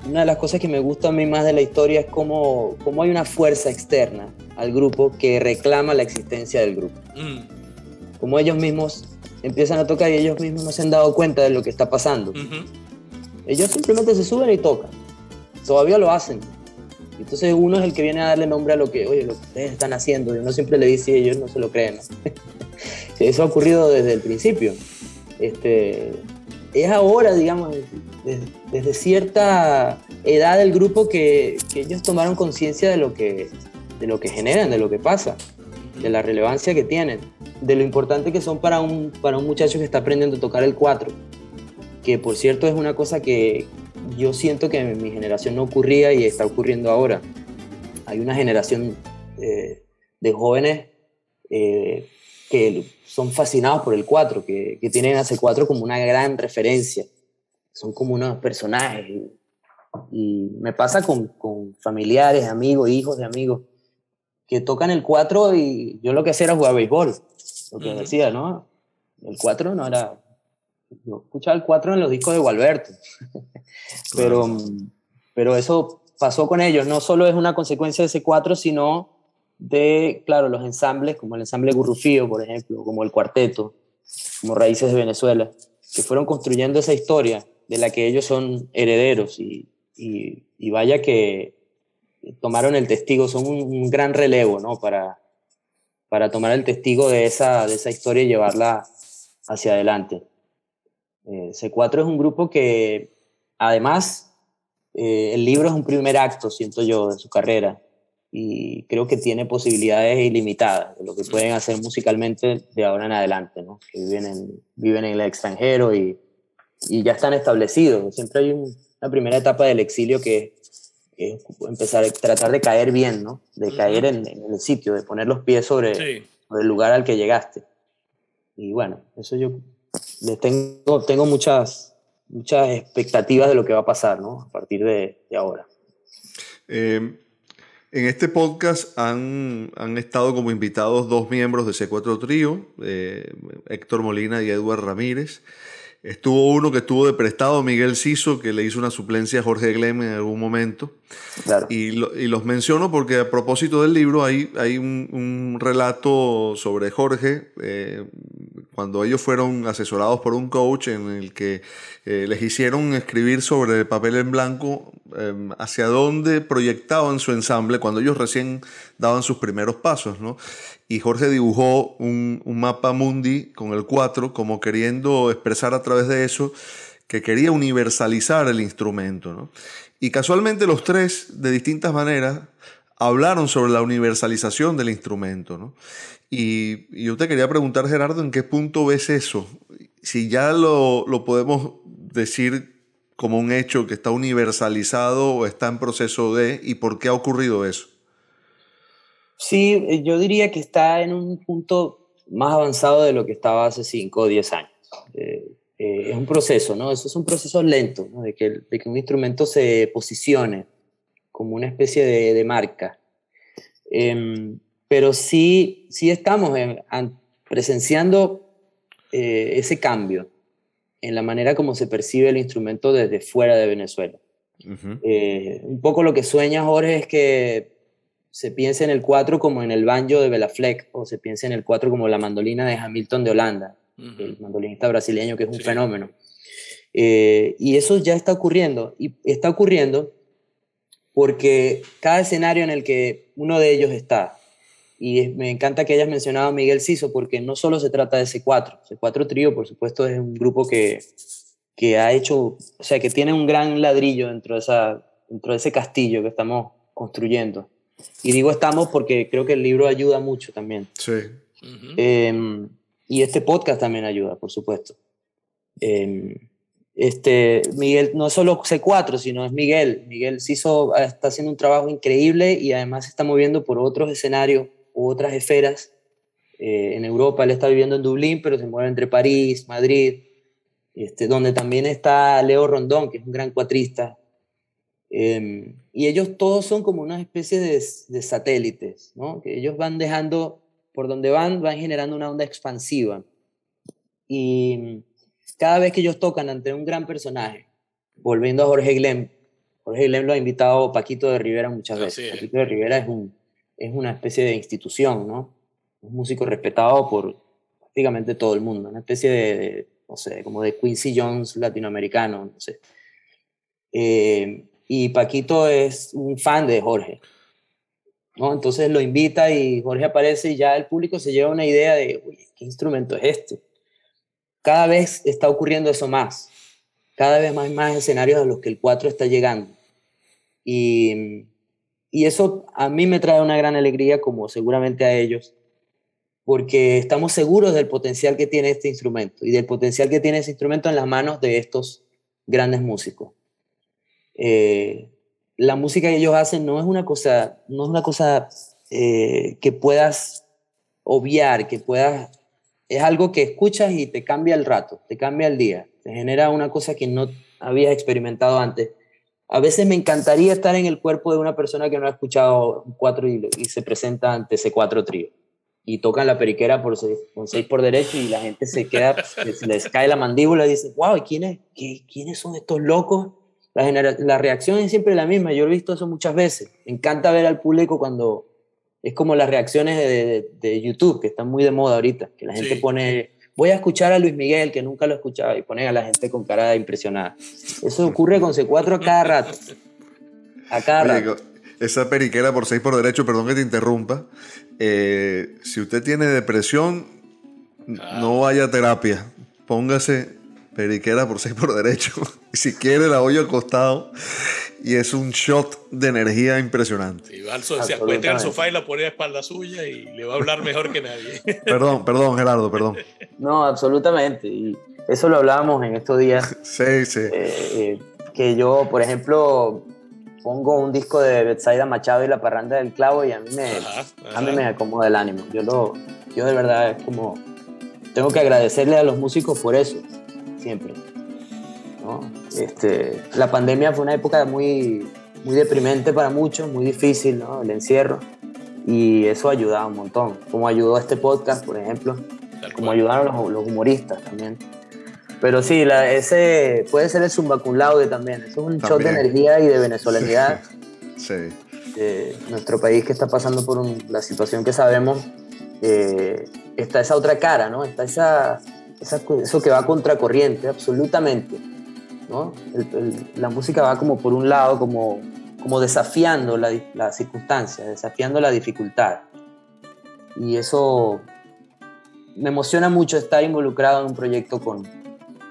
una de las cosas que me gusta a mí más de la historia es cómo, cómo hay una fuerza externa al grupo que reclama la existencia del grupo. Mm. Como ellos mismos empiezan a tocar y ellos mismos no se han dado cuenta de lo que está pasando. Ellos simplemente se suben y tocan. Todavía lo hacen. Entonces uno es el que viene a darle nombre a lo que, oye, lo que ustedes están haciendo, y uno siempre le dice y ellos no se lo creen. Eso ha ocurrido desde el principio. Este, es ahora, digamos, desde, cierta edad del grupo que, que ellos tomaron conciencia de, lo que, de lo que generan, de lo que pasa, de la relevancia que tienen, de lo importante que son para un, para un muchacho que está aprendiendo a tocar el 4, que por cierto es una cosa que yo siento que en mi generación no ocurría y está ocurriendo ahora. Hay una generación eh, de jóvenes eh, que son fascinados por el 4, que, que tienen a C4 como una gran referencia. Son como unos personajes. Y, y me pasa con, con, familiares, amigos, hijos de amigos, que tocan el 4 y yo lo que hacía era jugar béisbol. Lo que uh -huh. decía, ¿no? El 4 no era... Yo escuchaba el 4 en los discos de Gualberto. pero, pero eso pasó con ellos. No solo es una consecuencia de ese 4, sino de, claro, los ensambles, como el ensamble Gurrufío, por ejemplo, como el cuarteto, como Raíces de Venezuela, que fueron construyendo esa historia de la que ellos son herederos y, y, vaya que tomaron el testigo, son un, un, gran relevo, ¿no? Para, para tomar el testigo de esa, de esa historia y llevarla hacia adelante. Eh, C4 es un grupo que, además, eh, el libro es un primer acto, siento yo, de su carrera y creo que tiene posibilidades ilimitadas de lo que pueden hacer musicalmente de ahora en adelante, ¿no? que viven en, viven en el extranjero y, y ya están establecidos. Siempre hay un, una primera etapa del exilio que es empezar a tratar de caer bien, ¿no? de caer en, en el sitio, de poner los pies sobre, sí. sobre, el lugar al que llegaste. Y bueno, eso yo les tengo, tengo muchas, muchas expectativas de lo que va a pasar ¿no? a partir de, de ahora. Eh en este podcast han, han, estado como invitados dos miembros de C4 Trío, eh, Héctor Molina y Edward Ramírez. Estuvo uno que estuvo de prestado, Miguel Ciso, que le hizo una suplencia a Jorge Glem en algún momento. Claro. Y, lo, y, los menciono porque a propósito del libro hay, hay un, un relato sobre Jorge, eh, cuando ellos fueron asesorados por un coach en el que eh, les hicieron escribir sobre papel en blanco eh, hacia dónde proyectaban su ensamble cuando ellos recién daban sus primeros pasos, ¿no? Y Jorge dibujó un, un mapa mundi con el 4 como queriendo expresar a través de eso que quería universalizar el instrumento, ¿no? Y casualmente los tres, de distintas maneras, hablaron sobre la universalización del instrumento, ¿no? Y, y, yo te quería preguntar, Gerardo, ¿en qué punto ves eso? Si ya lo, lo podemos decir como un hecho que está universalizado o está en proceso de, y por qué ha ocurrido eso. Sí, yo diría que está en un punto más avanzado de lo que estaba hace 5 o 10 años. Eh, eh, es un proceso, ¿no? Eso es un proceso lento, ¿no? de, que, de, que, un instrumento se posicione como una especie de, de marca. Eh, pero sí, sí estamos en, en, presenciando eh, ese cambio en la manera como se percibe el instrumento desde fuera de Venezuela. Uh -huh. un poco lo que sueña Jorge es que se piense en el 4 como en el banjo de Bela Fleck o se piense en el 4 como la mandolina de Hamilton de Holanda, uh -huh. el mandolinista brasileño que es un sí. fenómeno. Eh, y eso ya está ocurriendo y está ocurriendo porque cada escenario en el que uno de ellos está, y me encanta que hayas mencionado a Miguel Ciso porque no solo se trata de C4, C4 Trío por supuesto es un grupo que, que ha hecho, o sea, que tiene un gran ladrillo dentro de, esa, dentro de ese castillo que estamos construyendo. Y digo estamos porque creo que el libro ayuda mucho también. Sí. Uh -huh. eh, y este podcast también ayuda, por supuesto. Eh, este, Miguel no es solo C4, sino es Miguel. Miguel Ciso está haciendo un trabajo increíble y además se está moviendo por otros escenarios u otras esferas. Eh, en Europa él está viviendo en Dublín, pero se mueve entre París, Madrid, este, donde también está Leo Rondón, que es un gran cuatrista. Eh, y ellos todos son como una especie de, de, satélites, ¿no? que ellos van dejando, por donde van, van generando una onda expansiva. Y cada vez que ellos tocan ante un gran personaje, volviendo a Jorge Glem, Jorge Glem lo ha invitado Paquito de Rivera muchas veces. Paquito de Rivera es, un, es una especie de institución, ¿no? Un músico respetado por prácticamente todo el mundo, una especie de, de no sé, como de Quincy Jones latinoamericano, no sé. Eh, y Paquito es un fan de Jorge. ¿no? Entonces lo invita y Jorge aparece y ya el público se lleva una idea de, ¿qué instrumento es este? Cada vez está ocurriendo eso más. Cada vez más, más escenarios a los que el 4 está llegando. Y, y eso a mí me trae una gran alegría, como seguramente a ellos, porque estamos seguros del potencial que tiene este instrumento y del potencial que tiene ese instrumento en las manos de estos grandes músicos. Eh, la música que ellos hacen no es una cosa, no es una cosa eh, que puedas obviar, que puedas, es algo que escuchas y te cambia el rato, te cambia el día, te genera una cosa que no habías experimentado antes. A veces me encantaría estar en el cuerpo de una persona que no ha escuchado cuatro y, se presenta ante ese cuatro trío y tocan la periquera por seis, con seis por derecho y la gente se queda, se les cae la mandíbula y dice, wow, ¿quiénes, ¿quiénes son estos locos? La, la reacción es siempre la misma, yo he visto eso muchas veces. Me encanta ver al público cuando es como las reacciones de, de, YouTube, que están muy de moda ahorita, que la gente pone, voy a escuchar a Luis Miguel, que nunca lo escuchaba, y ponen a la gente con cara impresionada. Eso ocurre con C4 a cada rato. A cada rato esa periquera por seis por derecho, perdón que te interrumpa. Eh, si usted tiene depresión, ah. no vaya a terapia. Póngase periquera por seis por derecho. Y si quiere, la olla al costado. Y es un shot de energía impresionante. Y se acuesta en el sofá y la pone a espalda suya y le va a hablar mejor que nadie. Perdón, perdón, Gerardo, perdón. No, absolutamente. Y eso lo hablábamos en estos días. Sí, sí. Eh, eh, que yo, por ejemplo, pongo un disco de Betsaida Machado y La Parranda del Clavo y a mí me, A mí me acomoda el ánimo. Yo, lo, yo de verdad es como, tengo que agradecerle a los músicos por eso, siempre. Este, la pandemia fue una época muy, muy deprimente para muchos, muy difícil, ¿no? el encierro, y eso ha ayudado un montón, como ayudó este podcast, por ejemplo, como ayudaron los, los humoristas también. Pero sí, la, ese puede ser el Zumba también. es un shot de energía y de venezolanidad. sí. nuestro país que está pasando por la situación que sabemos, eh, está esa otra cara, ¿no? Está esa, eso que va contracorriente, absolutamente. ¿no? la música va como por un lado, como, como desafiando la, la circunstancia, desafiando la dificultad. Y eso me emociona mucho estar involucrado en un proyecto con,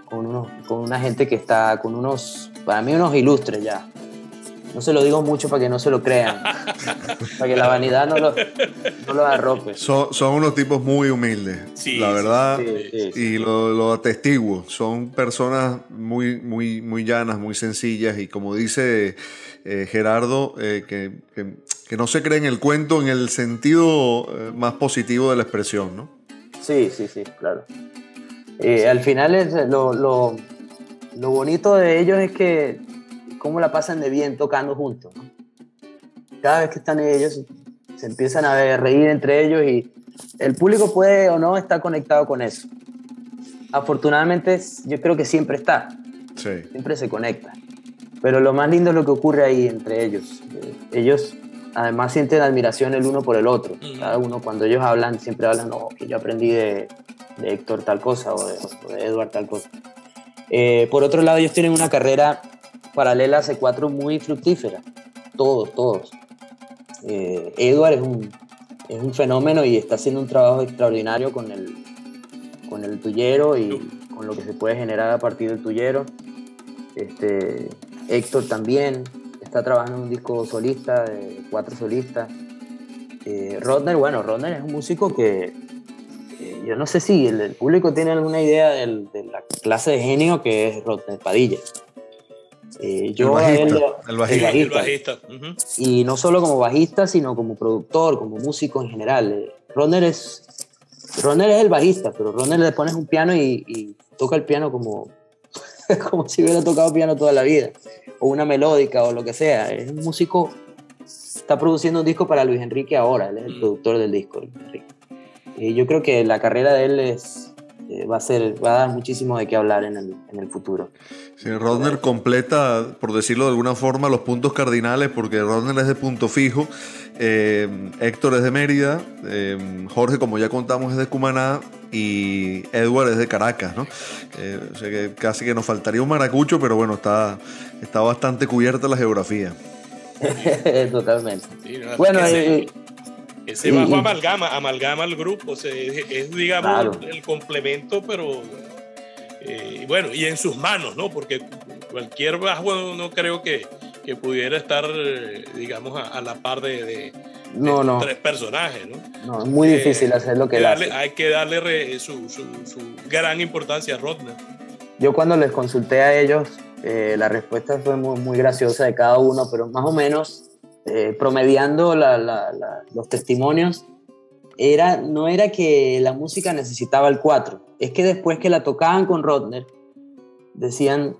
con, unos, con una gente que está, con unos, para mí unos ilustres ya. No se lo digo mucho para que no se lo crean, para que la vanidad no lo, no lo arrope. Son, son unos tipos muy humildes, la verdad, y lo, lo, atestiguo. Son personas muy, muy, muy llanas, muy sencillas, y como dice eh, Gerardo, eh, que, que, que, no se cree en el cuento en el sentido eh, más positivo de la expresión, ¿no? Sí, sí, sí, claro. Eh, al final es lo, lo, lo, bonito de ellos es que cómo la pasan de bien tocando juntos. Cada vez que están ellos se empiezan a reír entre ellos y el público puede o no estar conectado con eso. Afortunadamente yo creo que siempre está, siempre se conecta. Pero lo más lindo es lo que ocurre ahí entre ellos. Eh, ellos además sienten admiración el uno por el otro. Cada uno cuando ellos hablan siempre hablan, no, que yo aprendí de, de Héctor tal cosa o de, Edward tal cosa. Eh, por otro lado, ellos tienen una carrera paralela a C4 muy fructífera, todos, todos. Eh, Edward es un, es un fenómeno y está haciendo un trabajo extraordinario con el, con el tuyero y con lo que se puede generar a partir del tuyero. Este, Héctor también está trabajando en un disco solista, de cuatro solistas. Eh, Rodner, bueno, Rodner es un músico que yo no sé si el, público tiene alguna idea de la clase de genio que es Rodney Padilla. Eh, yo el bajista, el bajista. Y no solo como bajista, sino como productor, como músico en general. Eh, Rodner es, Rodner es el bajista, pero Rodner le pones un piano y, toca el piano como, como si hubiera tocado piano toda la vida, o una melódica o lo que sea. Es un músico, está produciendo un disco para Luis Enrique ahora, él es el mm. productor del disco. Luis Enrique yo creo que la carrera de él es, eh, va, a ser, va a dar muchísimo de qué hablar en el, en el futuro. Sí, Rodner completa, por decirlo de alguna forma, los puntos cardinales, porque Rodner es de punto fijo, eh, Héctor es de Mérida, eh, Jorge, como ya contamos, es de Cumaná y Edward es de Caracas, ¿no? Eh, o sea que casi que nos faltaría un maracucho, pero bueno, está, está bastante cubierta la geografía. Totalmente. Sí, ¿no? Bueno, eh, ese bajo amalgama, amalgama el grupo, o sea, es, es, digamos Claro. el complemento, pero eh, bueno, y en sus manos, ¿no? Porque cualquier bajo no creo que, que pudiera estar, eh, digamos, a, a la par de, de- no, no, tres personajes, ¿no? no, es muy difícil Eh, hacer lo que él darle- hace. Hay que darle re- su, su- su gran importancia a Rodner. Yo cuando les consulté a ellos, eh, la respuesta fue muy, muy graciosa de cada uno, pero más o menos eh, promediando la- la- la- los testimonios, era, no era que la música necesitaba el 4, es que después que la tocaban con Rodner, decían,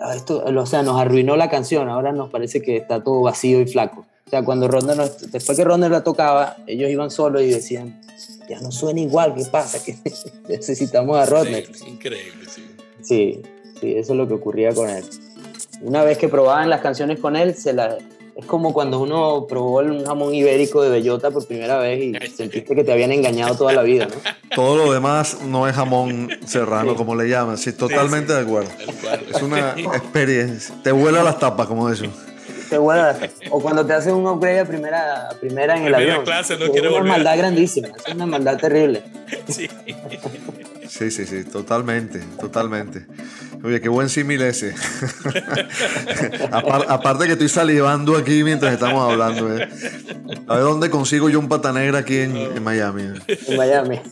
"Ah, esto, o sea, nos arruinó la canción, ahora nos parece que está todo vacío y flaco. O sea, cuando Rodner, nos- después que Rodner la tocaba, ellos iban solos y decían, ya no suena igual, ¿qué pasa? Que necesitamos a Rodner. Increíble, increíble, sí. Sí, sí, eso es lo que ocurría con él. Una vez que probaban las canciones con él, se la, es como cuando uno probó un jamón ibérico de bellota por primera vez y sentiste que te habían engañado toda la vida, ¿no? Todo lo demás no es jamón serrano, Sí. como le llaman. Sí, totalmente de acuerdo. Tal cual. Es una experiencia. Te vuela las tapas, como eso. Te vuela- o cuando te hacen un upgrade a primera, a primera en el Primera avión. clase, no es una volver. maldad grandísima, es una maldad terrible. Sí. Sí, sí, sí, totalmente, totalmente. Oye, qué buen símil ese. Apar- aparte que estoy salivando aquí mientras estamos hablando. ¿eh? A ver dónde consigo yo un pata negra aquí en, en Miami. ¿eh? En Miami.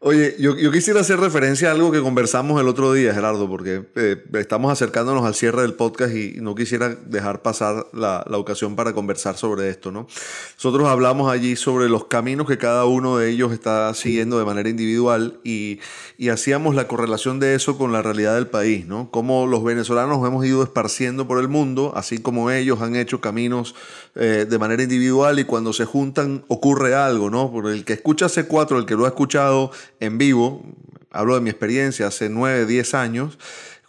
Oye, yo, quisiera hacer referencia a algo que conversamos el otro día, Gerardo, porque eh, estamos acercándonos al cierre del podcast y no quisiera dejar pasar la, ocasión para conversar sobre esto, ¿no? Nosotros hablamos allí sobre los caminos que cada uno de ellos está siguiendo de manera individual y, hacíamos la correlación de eso con la realidad del país, ¿no? Cómo los venezolanos nos hemos ido esparciendo por el mundo, así como ellos han hecho caminos eh, de manera individual y cuando se juntan ocurre algo, ¿no? Por el que escucha C4, el que lo ha escuchado en vivo, hablo de mi experiencia hace 9, 10 años,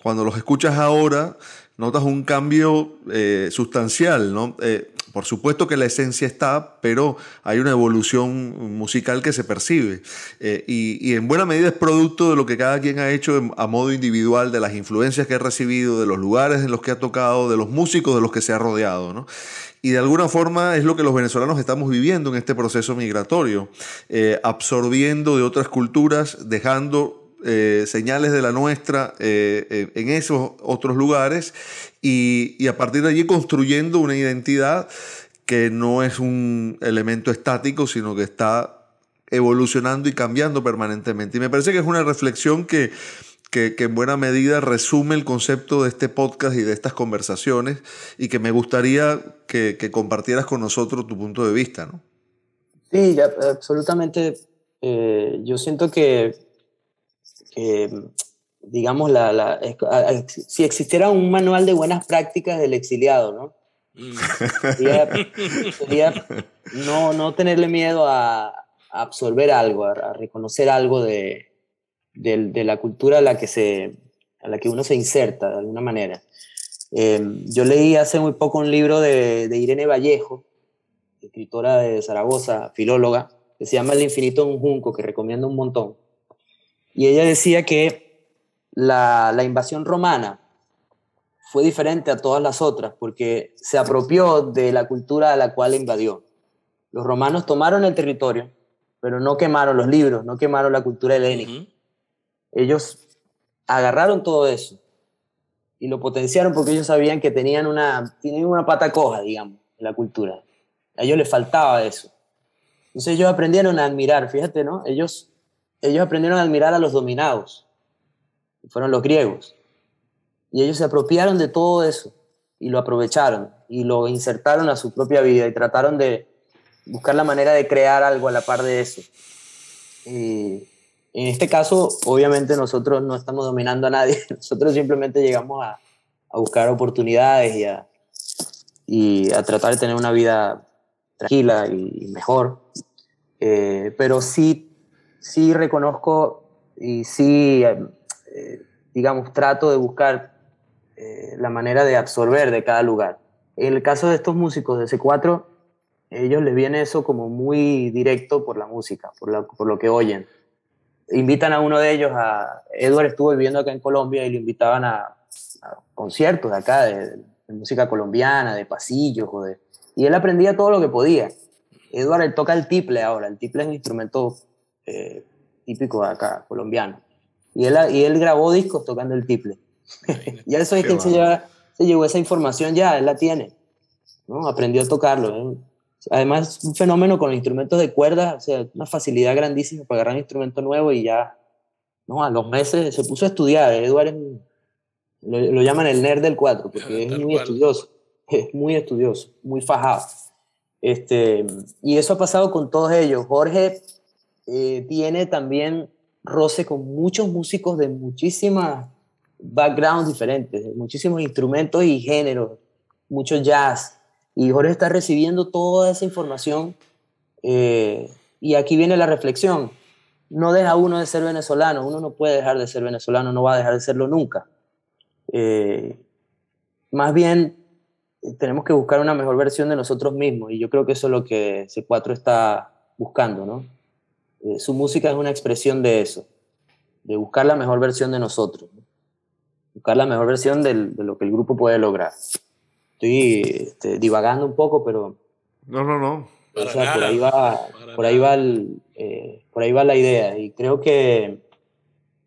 cuando los escuchas ahora notas un cambio eh, sustancial, ¿no? Eh, por supuesto que la esencia está, pero hay una evolución musical que se percibe. Eh, y, y en buena medida es producto de lo que cada quien ha hecho a modo individual, de las influencias que ha recibido, de los lugares en los que ha tocado, de los músicos de los que se ha rodeado, ¿no? Y de alguna forma es lo que los venezolanos estamos viviendo en este proceso migratorio, eh, absorbiendo de otras culturas, dejando eh, señales de la nuestra eh, en esos otros lugares y a partir de allí construyendo una identidad que no es un elemento estático, sino que está evolucionando y cambiando permanentemente. Y me parece que es una reflexión que, que, que en buena medida resume el concepto de este podcast y de estas conversaciones y que me gustaría que, que compartieras con nosotros tu punto de vista. ¿no? Sí, absolutamente. eh, yo siento que, que, digamos, la, la- si existiera un manual de buenas prácticas del exiliado, ¿no? Sería, no, no tenerle miedo a, a absorber algo, a reconocer algo de, del- de la cultura a la, que se, a la que uno se inserta de alguna manera. Eh, yo leí hace muy poco un libro de, Irene Vallejo, escritora de Zaragoza, filóloga, que se llama El infinito un junco, que recomiendo un montón. Y ella decía que la, la invasión romana fue diferente a todas las otras porque se apropió de la cultura a la cual invadió. Los romanos tomaron el territorio, pero no quemaron los libros, no quemaron la cultura helénica. Ujú. Ellos agarraron todo eso y lo potenciaron porque ellos sabían que tenían una, tenían una pata coja, digamos, en la cultura. A ellos les faltaba eso. Entonces ellos aprendieron a admirar, fíjate, ¿no? Ellos, ellos aprendieron a admirar a los dominados, que fueron los griegos. Y ellos se apropiaron de todo eso y lo aprovecharon y lo insertaron a su propia vida y trataron de buscar la manera de crear algo a la par de eso. Y en este caso, obviamente nosotros no estamos dominando a nadie, nosotros simplemente llegamos a, a buscar oportunidades y a, y a tratar de tener una vida tranquila y, mejor. Eh, pero sí, sí reconozco y sí, eh, digamos, trato de buscar eh, la manera de absorber de cada lugar. En el caso de estos músicos de C4, ellos les viene eso como muy directo por la música, por, la- por lo que oyen. Invitan a uno de ellos a... Edward estuvo viviendo acá en Colombia y lo invitaban a, a conciertos de acá, de, de música colombiana, de pasillos, o de, y él aprendía todo lo que podía. Edward él toca el tiple ahora, el tiple es un instrumento eh, típico de acá, colombiano. Y él, y él grabó discos tocando el tiple. ya eso es que él se, lleva, se llevó esa información ya, él la tiene. ¿no? Aprendió a tocarlo. ¿eh? Además, un fenómeno con instrumentos de cuerda, o sea, una facilidad grandísima para agarrar un instrumento nuevo y ya, ¿no? A los meses se puso a estudiar. Es un- lo, lo llaman el nerd del 4, porque es muy cual. estudioso, es muy estudioso, muy fajado. Este, y eso ha pasado con todos ellos. Jorge eh, tiene también roce con muchos músicos de muchísimas backgrounds diferentes, de muchísimos instrumentos y géneros, mucho jazz. Y Jorge está recibiendo toda esa información. eh, y aquí viene la reflexión. No deja uno de ser venezolano, uno no puede dejar de ser venezolano, no va a dejar de serlo nunca. Eh, más bien, tenemos que buscar una mejor versión de nosotros mismos y yo creo que eso es lo que C4 está buscando, ¿no? Eh, su música es una expresión de eso, de buscar la mejor versión de nosotros, ¿no? buscar la mejor versión de lo que el grupo puede lograr. Estoy este, divagando un poco, pero No, no, no. o sea, por ahí va, por ahí va, el, eh, por ahí va la idea y creo que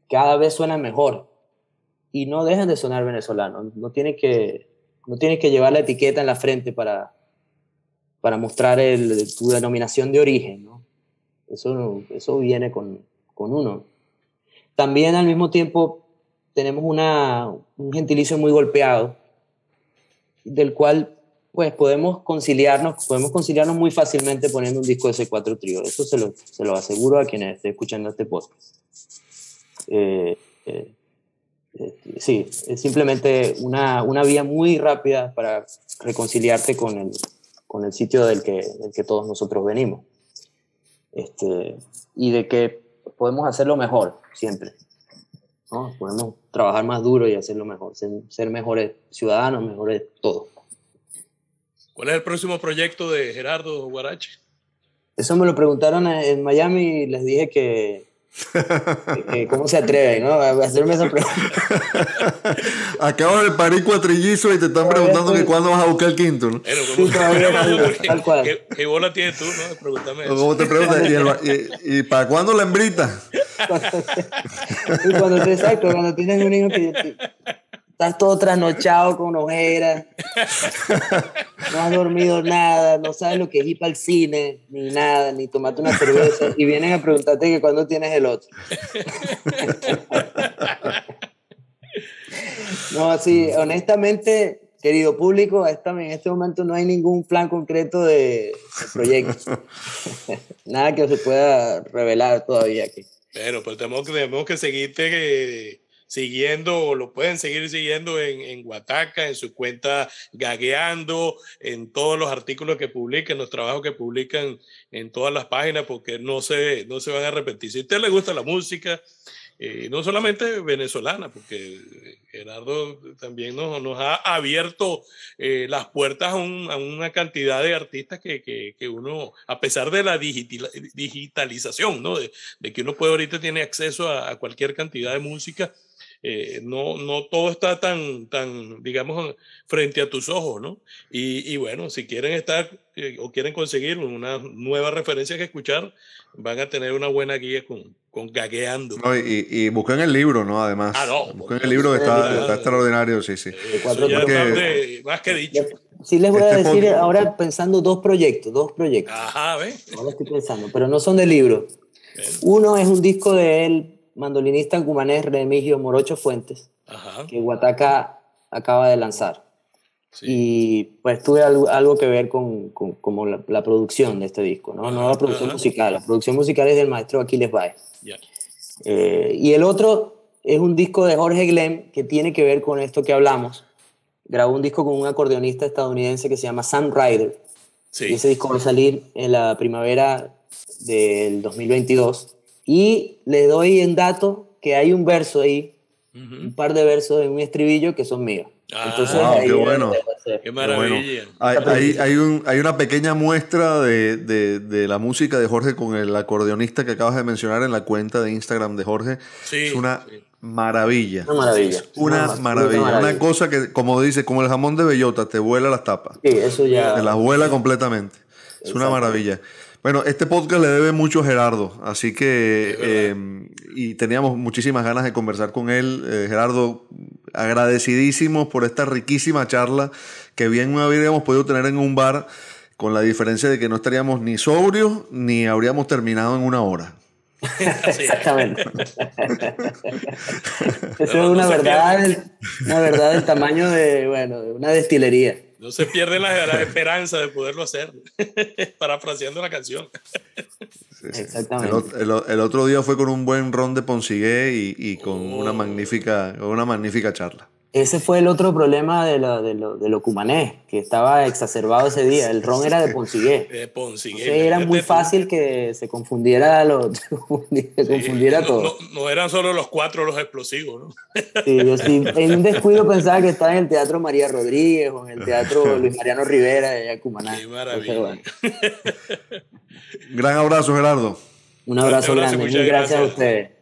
cada vez suena mejor y no dejen de sonar venezolanos. No tiene que, no tiene que llevar la etiqueta en la frente para, para mostrar el, tu denominación de origen. ¿no? Eso, no- eso viene con, con uno. También al mismo tiempo tenemos una, un gentilicio muy golpeado, del cual pues podemos conciliarnos, podemos conciliarnos muy fácilmente poniendo un disco de C4 trío. Eso se lo, se lo aseguro a quienes estén escuchando este podcast. Eh, eh, eh, sí, es simplemente una, una vía muy rápida para reconciliarte con el, con el sitio del que, del que todos nosotros venimos. Este, y de que podemos hacerlo mejor siempre. ¿no? Podemos trabajar más duro y hacerlo mejor, ser, ser mejores ciudadanos, mejores todo. ¿Cuál es el próximo proyecto de Gerardo Guarache? Eso me lo preguntaron en Miami y les dije que cómo se atreven, ¿no? A hacerme esa pregunta. Acabas de parir cuatrillizo y te están preguntando que cuándo vas a buscar el quinto, ¿no? Sí, todavía no, ¿qué, tal cual. qué- qué bola tienes tú, no? Pregúntame eso. ¿Cómo te preguntas? ¿Y, el- y- y para cuándo la hembrita? Y cuando te exacto, cuando tienes un hijo que que estás todo trasnochado con ojeras, no has dormido nada, no sabes lo que es ir para el cine, ni nada, ni tomarte una cerveza, y vienen a preguntarte que cuándo tienes el otro. No, sí, honestamente, querido público, en este momento no hay ningún plan concreto de, proyecto. Nada que se pueda revelar todavía aquí. Bueno, pues tenemos tenemos que seguirte eh, siguiendo, o lo pueden seguir siguiendo en, en Guataca, en su cuenta Gagueando, en todos los artículos que publican, los trabajos que publican en todas las páginas, porque no se, no se van a arrepentir. Si a usted le gusta la música, eh, no solamente venezolana, porque Gerardo también nos, nos ha abierto eh, las puertas a, un- a una cantidad de artistas que, que- que uno, a pesar de la digitila- digitalización, ¿no? De, que uno puede ahorita tiene acceso a cualquier cantidad de música, eh, no, no todo está tan, tan, digamos, frente a tus ojos, ¿no? Y, y bueno, si quieren estar eh, o quieren conseguir una nueva referencia que escuchar, van a tener una buena guía con, con Gagueando. No, y, y busquen el libro, ¿no? Además. Ah, no, Busquen el libro, está, Ah, está extraordinario, sí, sí. Eso cuatro ya porque- más, de- más que dicho. Sí les voy a Este decir podcast- ahora pensando dos proyectos, dos proyectos. Ajá, ¿ves? Ahora estoy pensando, pero no son de libro. Bueno, Uno es un disco de él, mandolinista cumanés Remigio Morocho Fuentes, Ajá. que Guataca acaba de lanzar. sí. Y pues tuve algo, algo que ver con, con- como la, la producción de este disco, ¿no? No la producción Ajá. musical, la producción musical es del maestro Aquiles Baez. Eh, y el otro es un disco de Jorge Glenn que tiene que ver con esto que hablamos. Grabó un disco con un acordeonista estadounidense que se llama Sam Ryder. Y Sí. ese disco va a salir en la primavera del 2022. Y le doy en dato que hay un verso ahí, un par de versos en un estribillo que son míos. Ah, Entonces, wow, ahí qué bueno. Qué Bueno, maravilla. hay, hay- hay un- hay una pequeña muestra de, de- de la música de Jorge con el acordeonista que acabas de mencionar en la cuenta de Instagram de Jorge. Sí, es una sí. maravilla. Una maravilla. Una absoluta maravilla. Una cosa que, como dice, como el jamón de bellota, te vuela las tapas. Sí, eso ya. Te las vuela completamente. Es una maravilla. Bueno, este podcast le debe mucho a Gerardo, así que eh, y teníamos muchísimas ganas de conversar con él. Eh, Gerardo, agradecidísimos por esta riquísima charla que bien no habríamos podido tener en un bar, con la diferencia de que no estaríamos ni sobrios ni habríamos terminado en una hora. Exactamente. Eso es una verdad, una verdad del tamaño de, bueno, de una destilería. No se pierde la, la esperanza de poderlo hacer. Parafraseando la canción. Exactamente. El, otro día fue con un buen ron de Ponsigué y, y con Oh. una magnífica, con una magnífica charla. Ese fue el otro problema de lo, de lo, de lo cumanés, que estaba exacerbado ese día. El ron era de Ponsigué. De. Entonces era muy fácil que se confundiera, lo, se confundiera no, todo. No, no eran solo los cuatro los explosivos, ¿no? Sí, yo sí, en un descuido pensaba que estaba en el Teatro María Rodríguez o en el Teatro Luis Mariano Rivera de allá en Cumaná. Qué maravilla. Entonces, bueno, Gran abrazo, Gerardo. un abrazo Un abrazo, grande. muchas gracias a ustedes.